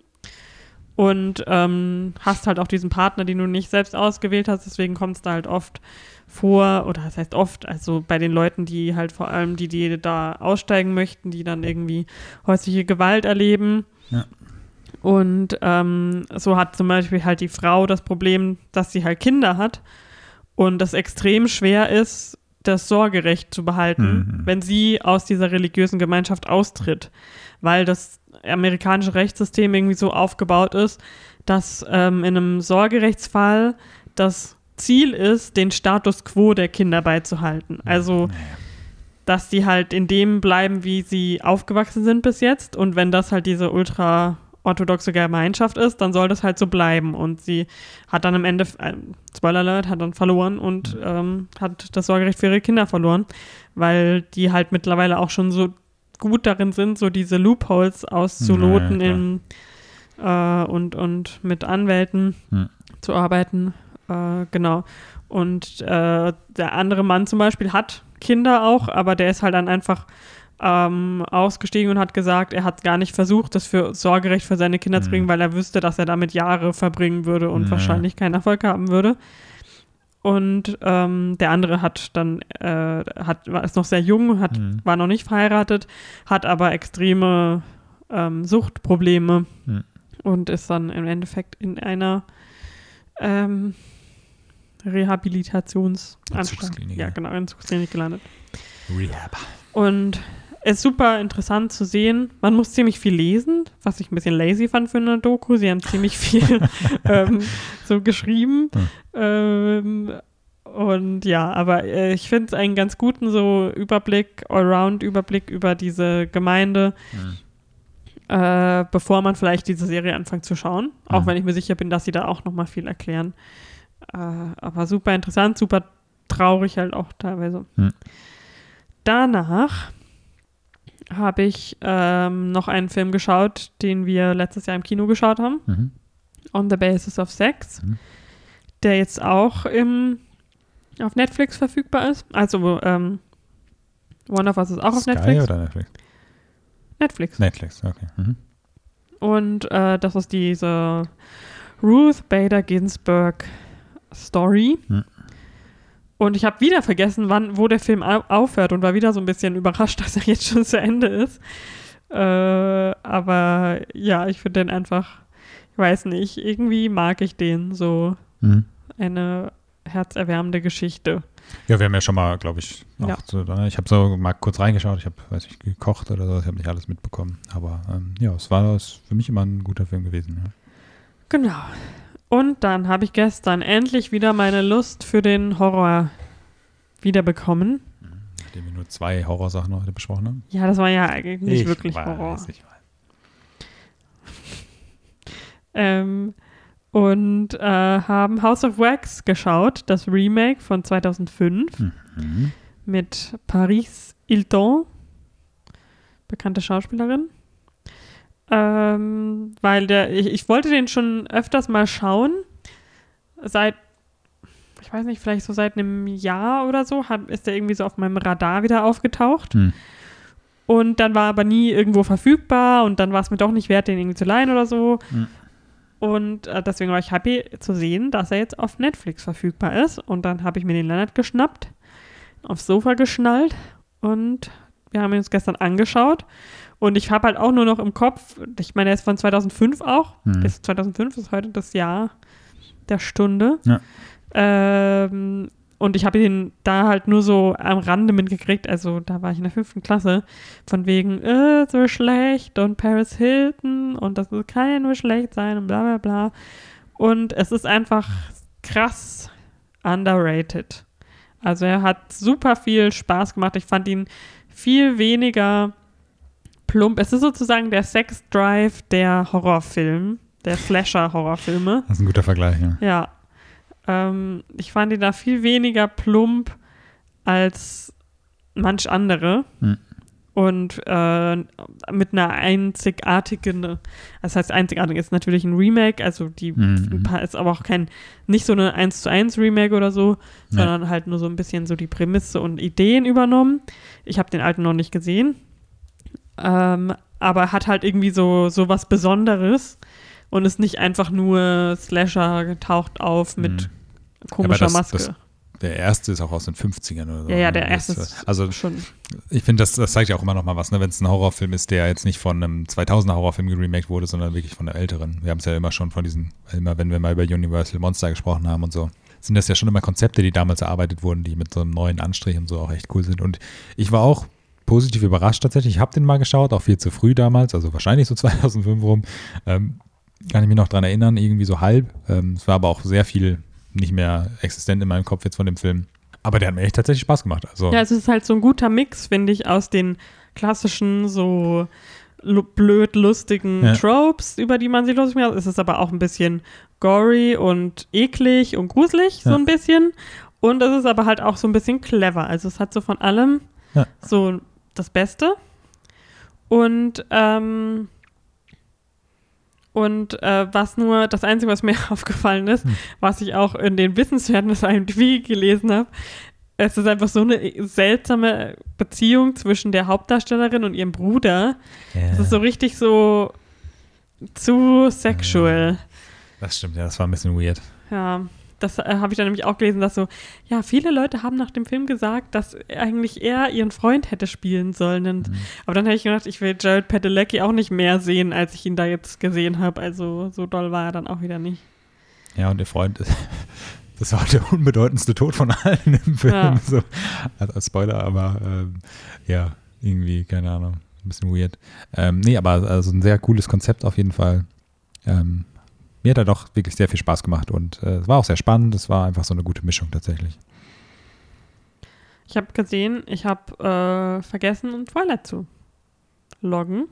und ähm, hast halt auch diesen Partner, den du nicht selbst ausgewählt hast. Deswegen kommt es da halt oft vor, oder das heißt oft, also bei den Leuten, die halt vor allem, die, die da aussteigen möchten, die dann irgendwie häusliche Gewalt erleben. Ja. Und ähm, so hat zum Beispiel halt die Frau das Problem, dass sie halt Kinder hat und das extrem schwer ist, das Sorgerecht zu behalten, Mhm. wenn sie aus dieser religiösen Gemeinschaft austritt, weil das amerikanische Rechtssystem irgendwie so aufgebaut ist, dass ähm, in einem Sorgerechtsfall das Ziel ist, den Status quo der Kinder beizuhalten. Also, dass sie halt in dem bleiben, wie sie aufgewachsen sind bis jetzt. Und wenn das halt diese ultra orthodoxe Gemeinschaft ist, dann soll das halt so bleiben. Und sie hat dann am Ende, äh, Spoiler Alert, hat dann verloren und ähm, hat das Sorgerecht für ihre Kinder verloren, weil die halt mittlerweile auch schon so gut darin sind, so diese Loopholes auszuloten Ja, im, äh, und, und mit Anwälten Hm. zu arbeiten. Äh, genau. Und äh, der andere Mann zum Beispiel hat Kinder auch, aber der ist halt dann einfach ähm, ausgestiegen und hat gesagt, er hat gar nicht versucht, das für Sorgerecht für seine Kinder zu bringen, weil er wüsste, dass er damit Jahre verbringen würde und Ja. wahrscheinlich keinen Erfolg haben würde. Und ähm, der andere hat dann, äh, hat, war ist noch sehr jung, hat, Mhm. war noch nicht verheiratet, hat aber extreme ähm, Suchtprobleme Mhm. und ist dann im Endeffekt in einer ähm, Rehabilitationsanstalt. Ja, genau, Entzugsklinik gelandet. Rehab. Und es ist super interessant zu sehen. Man muss ziemlich viel lesen, was ich ein bisschen lazy fand für eine Doku. Sie haben ziemlich viel ähm, so geschrieben. Ähm, und ja, aber äh, ich finde es einen ganz guten so Überblick, Allround-Überblick über diese Gemeinde, äh, bevor man vielleicht diese Serie anfängt zu schauen. Auch Mhm. wenn ich mir sicher bin, dass sie da auch noch mal viel erklären. Äh, aber super interessant, super traurig halt auch teilweise. Mhm. Danach habe ich ähm, noch einen Film geschaut, den wir letztes Jahr im Kino geschaut haben. Mhm. On the Basis of Sex, Mhm. der jetzt auch im, auf Netflix verfügbar ist. Also ähm, One of Us ist auch auf Sky Netflix. oder Netflix? Netflix. Netflix, okay. Mhm. Und äh, das ist diese Ruth Bader Ginsburg Story. Und ich habe wieder vergessen, wann, wo der Film au aufhört und war wieder so ein bisschen überrascht, dass er jetzt schon zu Ende ist. Äh, aber ja, ich finde den einfach, ich weiß nicht, irgendwie mag ich den so Mhm. eine herzerwärmende Geschichte. Ja, wir haben ja schon mal, glaube ich, Ja. so, ne? ich habe so mal kurz reingeschaut, ich habe, weiß ich, gekocht oder so, ich habe nicht alles mitbekommen. Aber ähm, ja, es war es für mich immer ein guter Film gewesen. Ja. Genau. Und dann habe ich gestern endlich wieder meine Lust für den Horror wiederbekommen. Nachdem wir nur zwei Horrorsachen heute besprochen haben. Ja, das war ja eigentlich nicht Ich wirklich weiß, Horror. Ich weiß. Ähm, und äh, haben House of Wax geschaut, das Remake von 2005 Mhm. mit Paris Hilton, bekannte Schauspielerin. Ähm, weil der, ich, ich wollte den schon öfters mal schauen. Seit, ich weiß nicht, vielleicht so seit einem Jahr oder so, hat, ist der irgendwie so auf meinem Radar wieder aufgetaucht. Hm. Und dann war aber nie irgendwo verfügbar und dann war es mir doch nicht wert, den irgendwie zu leihen oder so. Mhm. Und äh, deswegen war ich happy zu sehen, dass er jetzt auf Netflix verfügbar ist. Und dann habe ich mir den Leonard geschnappt, aufs Sofa geschnallt und wir haben ihn uns gestern angeschaut. Und ich habe halt auch nur noch im Kopf, ich meine, er ist von 2005 auch. Mhm. Bis 2005 ist heute das Jahr der Stunde. Ja. Ähm, und ich habe ihn da halt nur so am Rande mitgekriegt, also da war ich in der fünften Klasse, von wegen, äh, so schlecht und Paris Hilton und das kann ja nur schlecht sein und bla bla bla. Und es ist einfach krass underrated. Also er hat super viel Spaß gemacht. Ich fand ihn viel weniger plump. Es ist sozusagen der Sex Drive der Horrorfilm, der Slasher-Horrorfilme. Das ist ein guter Vergleich, ja. Ja. Ähm, ich fand ihn da viel weniger plump als manch andere. Hm. Und äh, mit einer einzigartigen, das heißt einzigartig ist natürlich ein Remake, also die Mhm. ist aber auch kein, nicht so eine 1 zu 1 Remake oder so, Nee. sondern halt nur so ein bisschen so die Prämisse und Ideen übernommen. Ich habe den alten noch nicht gesehen. Ähm, aber hat halt irgendwie so, so was Besonderes und ist nicht einfach nur Slasher taucht auf mit Mhm. komischer das- Maske. das- Der erste ist auch aus den 50ern oder so. ja, ja, ne? der erste ist Also schon. ich finde, das, das zeigt ja auch immer noch mal was, ne? wenn es ein Horrorfilm ist, der jetzt nicht von einem 2000er Horrorfilm geremaked wurde, sondern wirklich von der älteren. Wir haben es ja immer schon von diesen, immer wenn wir mal über Universal Monster gesprochen haben und so, sind das ja schon immer Konzepte, die damals erarbeitet wurden, die mit so einem neuen Anstrich und so auch echt cool sind. Und ich war auch positiv überrascht tatsächlich. Ich habe den mal geschaut, auch viel zu früh damals, also wahrscheinlich so 2005 rum. Ähm, kann ich mich noch dran erinnern, irgendwie so halb. Ähm, es war aber auch sehr viel nicht mehr existent in meinem Kopf jetzt von dem Film. Aber der hat mir echt tatsächlich Spaß gemacht. Also, Ja, es ist halt so ein guter Mix, finde ich, aus den klassischen, so blöd lustigen Ja. Tropes, über die man sich lustig macht. Es ist aber auch ein bisschen gory und eklig und gruselig, so Ja. ein bisschen. Und es ist aber halt auch so ein bisschen clever. Also es hat so von allem Ja. so das Beste. Und ähm, und äh, was nur, das Einzige, was mir aufgefallen ist, Hm. was ich auch in den Wissenswerten des IMDb gelesen habe, es ist einfach so eine seltsame Beziehung zwischen der Hauptdarstellerin und ihrem Bruder. Es ist so richtig so zu sexual. das stimmt, ja, das war ein bisschen weird. Ja, das äh, habe ich dann nämlich auch gelesen, dass so, ja, viele Leute haben nach dem Film gesagt, dass eigentlich er ihren Freund hätte spielen sollen. Und, Mhm. Aber dann habe ich gedacht, ich will Jared Padalecki auch nicht mehr sehen, als ich ihn da jetzt gesehen habe. Also so doll war er dann auch wieder nicht. Ja, und der Freund, das war der unbedeutendste Tod von allen im Film. Ja. So, als als Spoiler, aber ähm, ja, irgendwie, keine Ahnung, ein bisschen weird. Ähm, nee, aber also ein sehr cooles Konzept auf jeden Fall. Ähm, mir hat er doch wirklich sehr viel Spaß gemacht und äh, es war auch sehr spannend. Es war einfach so eine gute Mischung tatsächlich. Ich habe gesehen, ich habe äh, vergessen, um Twilight zu loggen.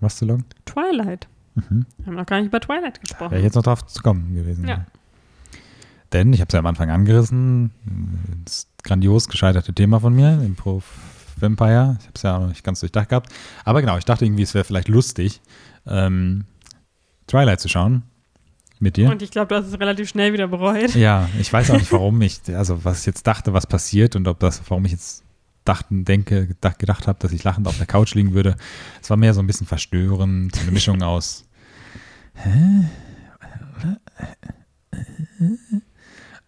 Was zu loggen? Twilight. Mhm. Wir haben noch gar nicht über Twilight gesprochen. Wäre jetzt noch drauf zu kommen gewesen. Ja. Denn, ich habe es ja am Anfang angerissen, das grandios gescheiterte Thema von mir, Improv Vampire. Ich habe es ja auch noch nicht ganz durchdacht gehabt. Aber genau, ich dachte irgendwie, es wäre vielleicht lustig, ähm, Twilight zu schauen mit dir. Und ich glaube, du hast es relativ schnell wieder bereut. Ja, ich weiß auch nicht, warum ich, also was ich jetzt dachte, was passiert und ob das, warum ich jetzt dachten, denke, gedacht, gedacht habe, dass ich lachend auf der Couch liegen würde. Es war mehr so ein bisschen verstörend, eine Mischung aus.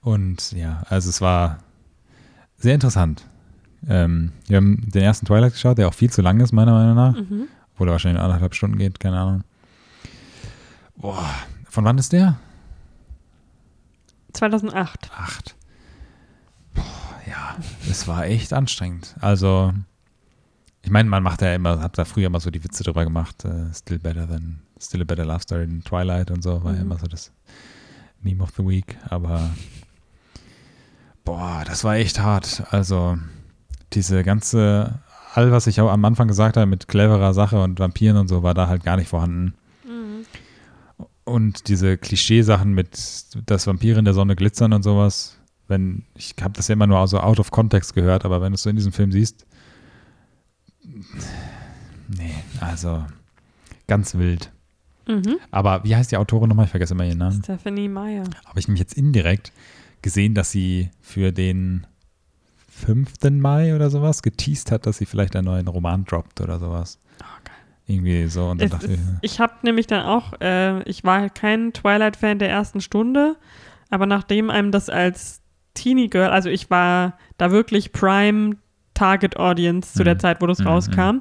Und ja, also es war sehr interessant. Ähm, wir haben den ersten Twilight geschaut, der auch viel zu lang ist, meiner Meinung nach. Mhm. Obwohl er wahrscheinlich anderthalb Stunden geht, keine Ahnung. Boah, von wann ist der? 2008. Acht. Boah, ja, es war echt anstrengend. Also, ich meine, man macht ja immer, hat da früher immer so die Witze drüber gemacht, äh, Still Better Than, Still a Better Love Story in Twilight und so, war ja Mhm. immer so das Meme of the Week, aber boah, das war echt hart. Also, diese ganze, all was ich auch am Anfang gesagt habe mit cleverer Sache und Vampiren und so, war da halt gar nicht vorhanden. Und diese Klischeesachen mit, dass Vampire in der Sonne glitzern und sowas, wenn, ich habe das ja immer nur so out of context gehört, aber wenn du es so in diesem Film siehst, nee, also ganz wild. Mhm. Aber wie heißt die Autorin nochmal? Ich vergesse immer ihren Namen. Stephanie Meyer. Habe ich nämlich jetzt indirekt gesehen, dass sie für den 5. Mai oder sowas geteased hat, dass sie vielleicht einen neuen Roman droppt oder sowas. Oh. Irgendwie so. Und dann Es dachte ist, ich, ich habe nämlich dann auch, äh, ich war halt kein Twilight-Fan der ersten Stunde, aber nachdem einem das als Teenie Girl, also ich war da wirklich Prime Target Audience zu der Mhm. Zeit, wo das Mhm, rauskam,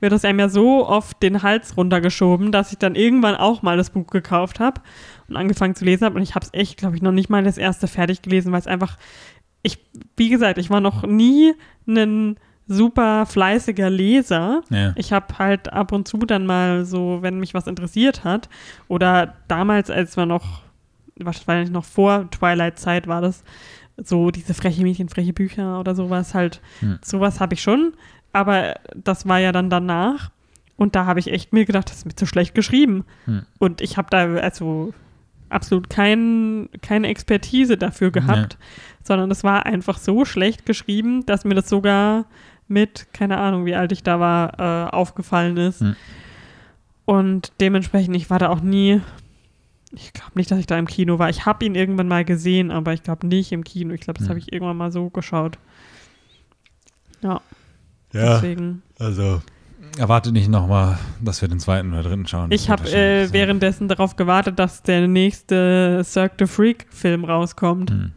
wird das einem ja so oft den Hals runtergeschoben, dass ich dann irgendwann auch mal das Buch gekauft habe und angefangen zu lesen habe. Und ich habe es echt, glaube ich, noch nicht mal das erste fertig gelesen, weil es einfach, ich, wie gesagt, ich war noch nie ein super fleißiger Leser. ja. Ich habe halt ab und zu dann mal so, wenn mich was interessiert hat, oder damals, als wir noch, wahrscheinlich noch vor Twilight-Zeit war das, so diese freche Mädchen, freche Bücher oder sowas halt, Hm. sowas habe ich schon, aber das war ja dann danach und da habe ich echt mir gedacht, das ist mir zu schlecht geschrieben Hm. und ich habe da also absolut kein, keine Expertise dafür gehabt, sondern es war einfach so schlecht geschrieben, dass mir das sogar mit, keine Ahnung, wie alt ich da war, äh, aufgefallen ist. Hm. Und dementsprechend, ich war da auch nie, ich glaube nicht, dass ich da im Kino war. Ich habe ihn irgendwann mal gesehen, aber ich glaube nicht im Kino. Ich glaube, das Hm. habe ich irgendwann mal so geschaut. Ja, ja, deswegen. also erwarte nicht nochmal, dass wir den zweiten oder dritten schauen. Ich habe äh, währenddessen darauf gewartet, dass der nächste Cirque du Freak-Film rauskommt. Hm.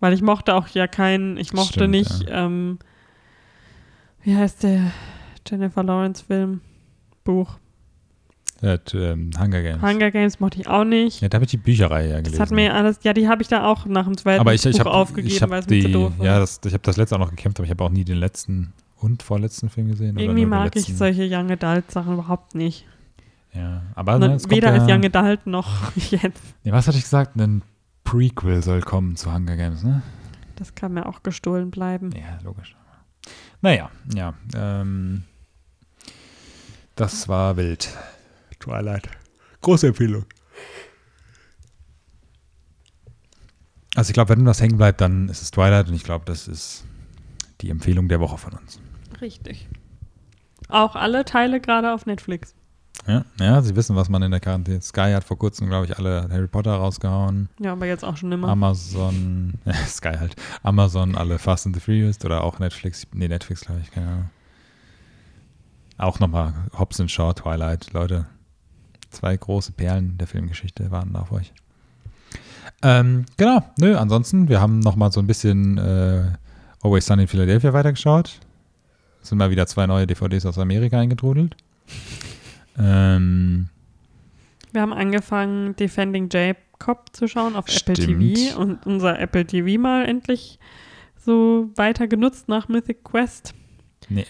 Weil ich mochte auch ja keinen, ich mochte Stimmt, nicht, ähm, wie heißt der Jennifer Lawrence-Film? Buch. Äh, ähm, Hunger Games. Hunger Games mochte ich auch nicht. ja, da habe ich die Bücherei ja gelesen. das hat mir alles, ja, die habe ich da auch nach dem zweiten aber ich, Buch habe aufgegeben, ich hab weil es mir zu doof war. ja, das, ich habe das letzte auch noch gekämpft, aber ich habe auch nie den letzten und vorletzten Film gesehen. Irgendwie mag ich solche Young Adult Sachen überhaupt nicht. Ja, aber Ne, weder ja, als Young Adult noch jetzt. Nee, was hatte ich gesagt? Ein Prequel soll kommen zu Hunger Games, ne? Das kann mir auch gestohlen bleiben. Ja, logisch. Naja, ja. Ähm, das war wild. Twilight. Große Empfehlung. Also ich glaube, wenn das hängen bleibt, dann ist es Twilight und ich glaube, das ist die Empfehlung der Woche von uns. Richtig. Auch alle Teile gerade auf Netflix. Ja, ja, sie wissen, was man in der Quarantäne. Sky hat vor kurzem, glaube ich, alle Harry Potter rausgehauen. Ja, aber jetzt auch schon immer. Amazon, ja, Sky halt. Amazon, alle Fast and the Furious oder auch Netflix. Nee, Netflix, glaube ich, keine Ahnung. Auch nochmal Hobbs and Shaw, Twilight, Leute. Zwei große Perlen der Filmgeschichte warten auf euch. Ähm, genau, nö, ansonsten, wir haben nochmal so ein bisschen äh, Always Sunny in Philadelphia weitergeschaut. Es sind mal wieder zwei neue DVDs aus Amerika eingetrudelt. Ähm, Wir haben angefangen, Defending Jacob zu schauen auf Stimmt. Apple TV und unser Apple TV mal endlich so weiter genutzt nach Mythic Quest. nee,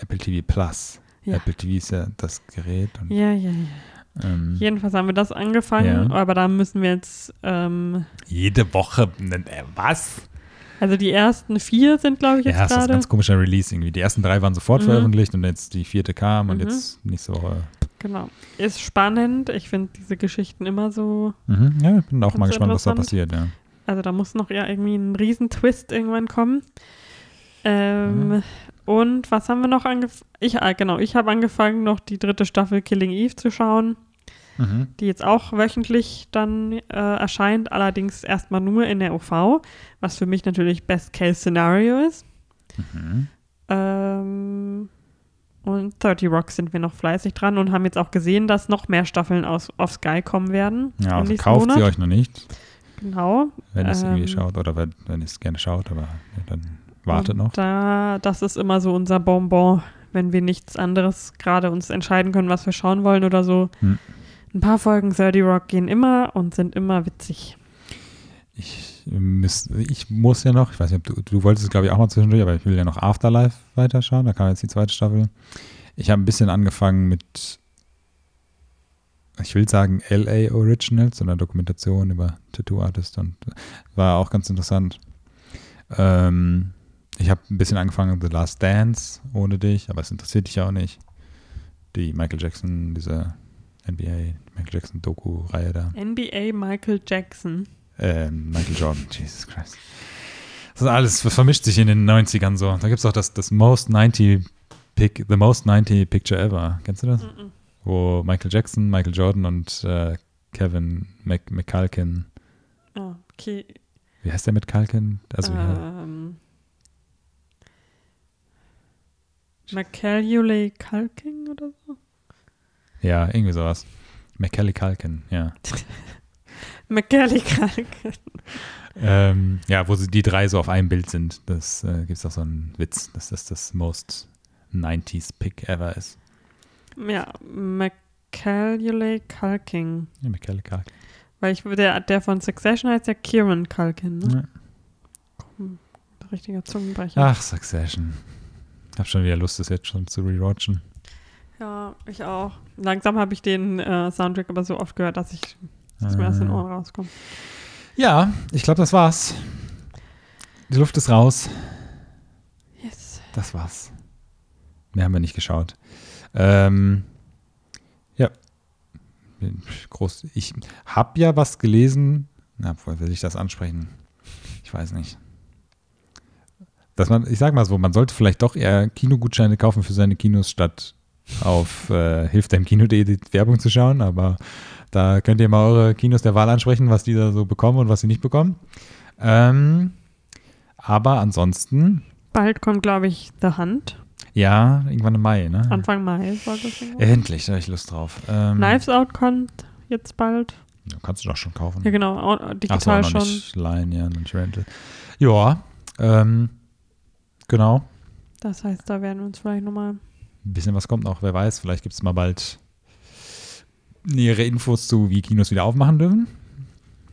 Apple TV Plus. Ja. Apple TV ist ja das Gerät. Ja, ja, ja. ähm, Jedenfalls haben wir das angefangen, Ja. aber da müssen wir jetzt, ähm, jede Woche, äh, was? Also die ersten vier sind, glaube ich, Ja, jetzt das ist ein gerade. ganz komischer Release irgendwie. Die ersten drei waren sofort Mhm. veröffentlicht und jetzt die vierte kam und Mhm. jetzt nächste Woche. Genau. Ist spannend. Ich finde diese Geschichten immer so, Mhm. Ja, ich bin auch mal gespannt, was da passiert, ja. also da muss noch ja irgendwie ein Riesentwist irgendwann kommen. Ähm, Mhm. Und was haben wir noch angefangen? Ich, ah, genau, ich habe angefangen, noch die dritte Staffel Killing Eve zu schauen, Mhm. die jetzt auch wöchentlich dann äh, erscheint, allerdings erstmal nur in der OV, was für mich natürlich Best-Case-Szenario ist. Mhm. Ähm, und 30 Rock sind wir noch fleißig dran und haben jetzt auch gesehen, dass noch mehr Staffeln aus, auf Sky kommen werden. Ja, also kauft sie Monat. euch noch nicht, Genau. wenn ihr es irgendwie Ähm, schaut oder wenn, wenn ihr es gerne schaut, aber ja, dann wartet noch. Da, das ist immer so unser Bonbon, wenn wir nichts anderes gerade uns entscheiden können, was wir schauen wollen oder so. Hm. Ein paar Folgen 30 Rock gehen immer und sind immer witzig. Ich, müß, ich muss ja noch, ich weiß nicht, du, du wolltest es glaube ich auch mal zwischendurch, aber ich will ja noch Afterlife weiterschauen, da kam jetzt die zweite Staffel. Ich habe ein bisschen angefangen mit, ich will sagen LA Originals, so einer Dokumentation über Tattoo Artist und war auch ganz interessant. Ähm, ich habe ein bisschen angefangen The Last Dance ohne dich, aber es interessiert dich ja auch nicht. Die Michael Jackson, diese NBA, Michael Jackson Doku-Reihe da. NBA Michael Jackson. Ähm, Michael Jordan, Jesus Christ. Das ist alles vermischt sich in den 90ern so. Da gibt es auch das, das Most 90 Pick, The Most 90 Picture Ever. Kennst du das? Mhm. Wo Michael Jackson, Michael Jordan und äh, Kevin Mc, McCalkin, Ah, okay. wie heißt der McCalkin? Also, ja. ähm, Macaulay Culkin oder so? Ja, irgendwie sowas. Macaulay Culkin, ja. Macaulay Culkin. Ähm, ja, wo sie die drei so auf einem Bild sind. Das äh, gibt es auch so einen Witz, dass das das Most 90s Pick ever ist. Ja, Macaulay Culkin. Ja, Macaulay Culkin. Weil ich, der, der von Succession heißt ja Kieran Culkin, ne? Ja. Richtiger Zungenbrecher. Ach, Succession. Hab schon wieder Lust, das jetzt schon zu rewatchen. Ja, ich auch. Langsam habe ich den äh, Soundtrack aber so oft gehört, dass ich dass mir aus den Äh, Ohren rauskommt. Ja, ich glaube, das war's. Die Luft ist raus. Yes. Das war's. Mehr haben wir nicht geschaut. Ähm, ja. Groß. Ich habe ja was gelesen. Na, woher will ich das ansprechen? Ich weiß nicht. Dass man, ich sag mal so, man sollte vielleicht doch eher Kinogutscheine kaufen für seine Kinos, statt auf äh, die Werbung zu schauen. Aber da könnt ihr mal eure Kinos der Wahl ansprechen, was die da so bekommen und was sie nicht bekommen. Ähm, aber ansonsten, Bald kommt, glaube ich, The Hunt. ja, irgendwann im Mai, ne? Anfang Mai soll das irgendwann. Endlich, da habe ich Lust drauf. Ähm, Knives Out kommt jetzt bald. ja, Kannst du doch schon kaufen. Ja, genau. au- Ach so, Digital noch schon. nicht Line, ja, noch nicht Rental. Ja, ähm, genau. Das heißt, da werden wir uns vielleicht nochmal. Ein bisschen was kommt noch, wer weiß. Vielleicht gibt es mal bald nähere Infos zu, wie Kinos wieder aufmachen dürfen.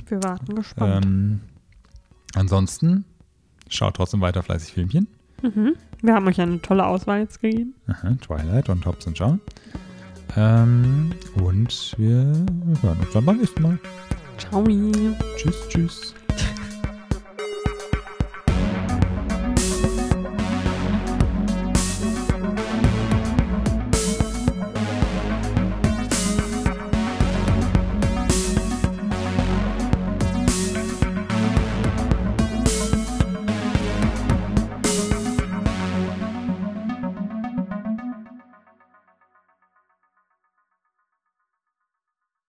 Wir warten gespannt. Ähm, ansonsten schaut trotzdem weiter fleißig Filmchen. Mhm. Wir haben euch eine tolle Auswahl jetzt gegeben. Aha, Twilight und Hobbs und Shaw. Ähm, und wir hören uns dann beim nächsten Mal. Ciao. Tschüss, tschüss.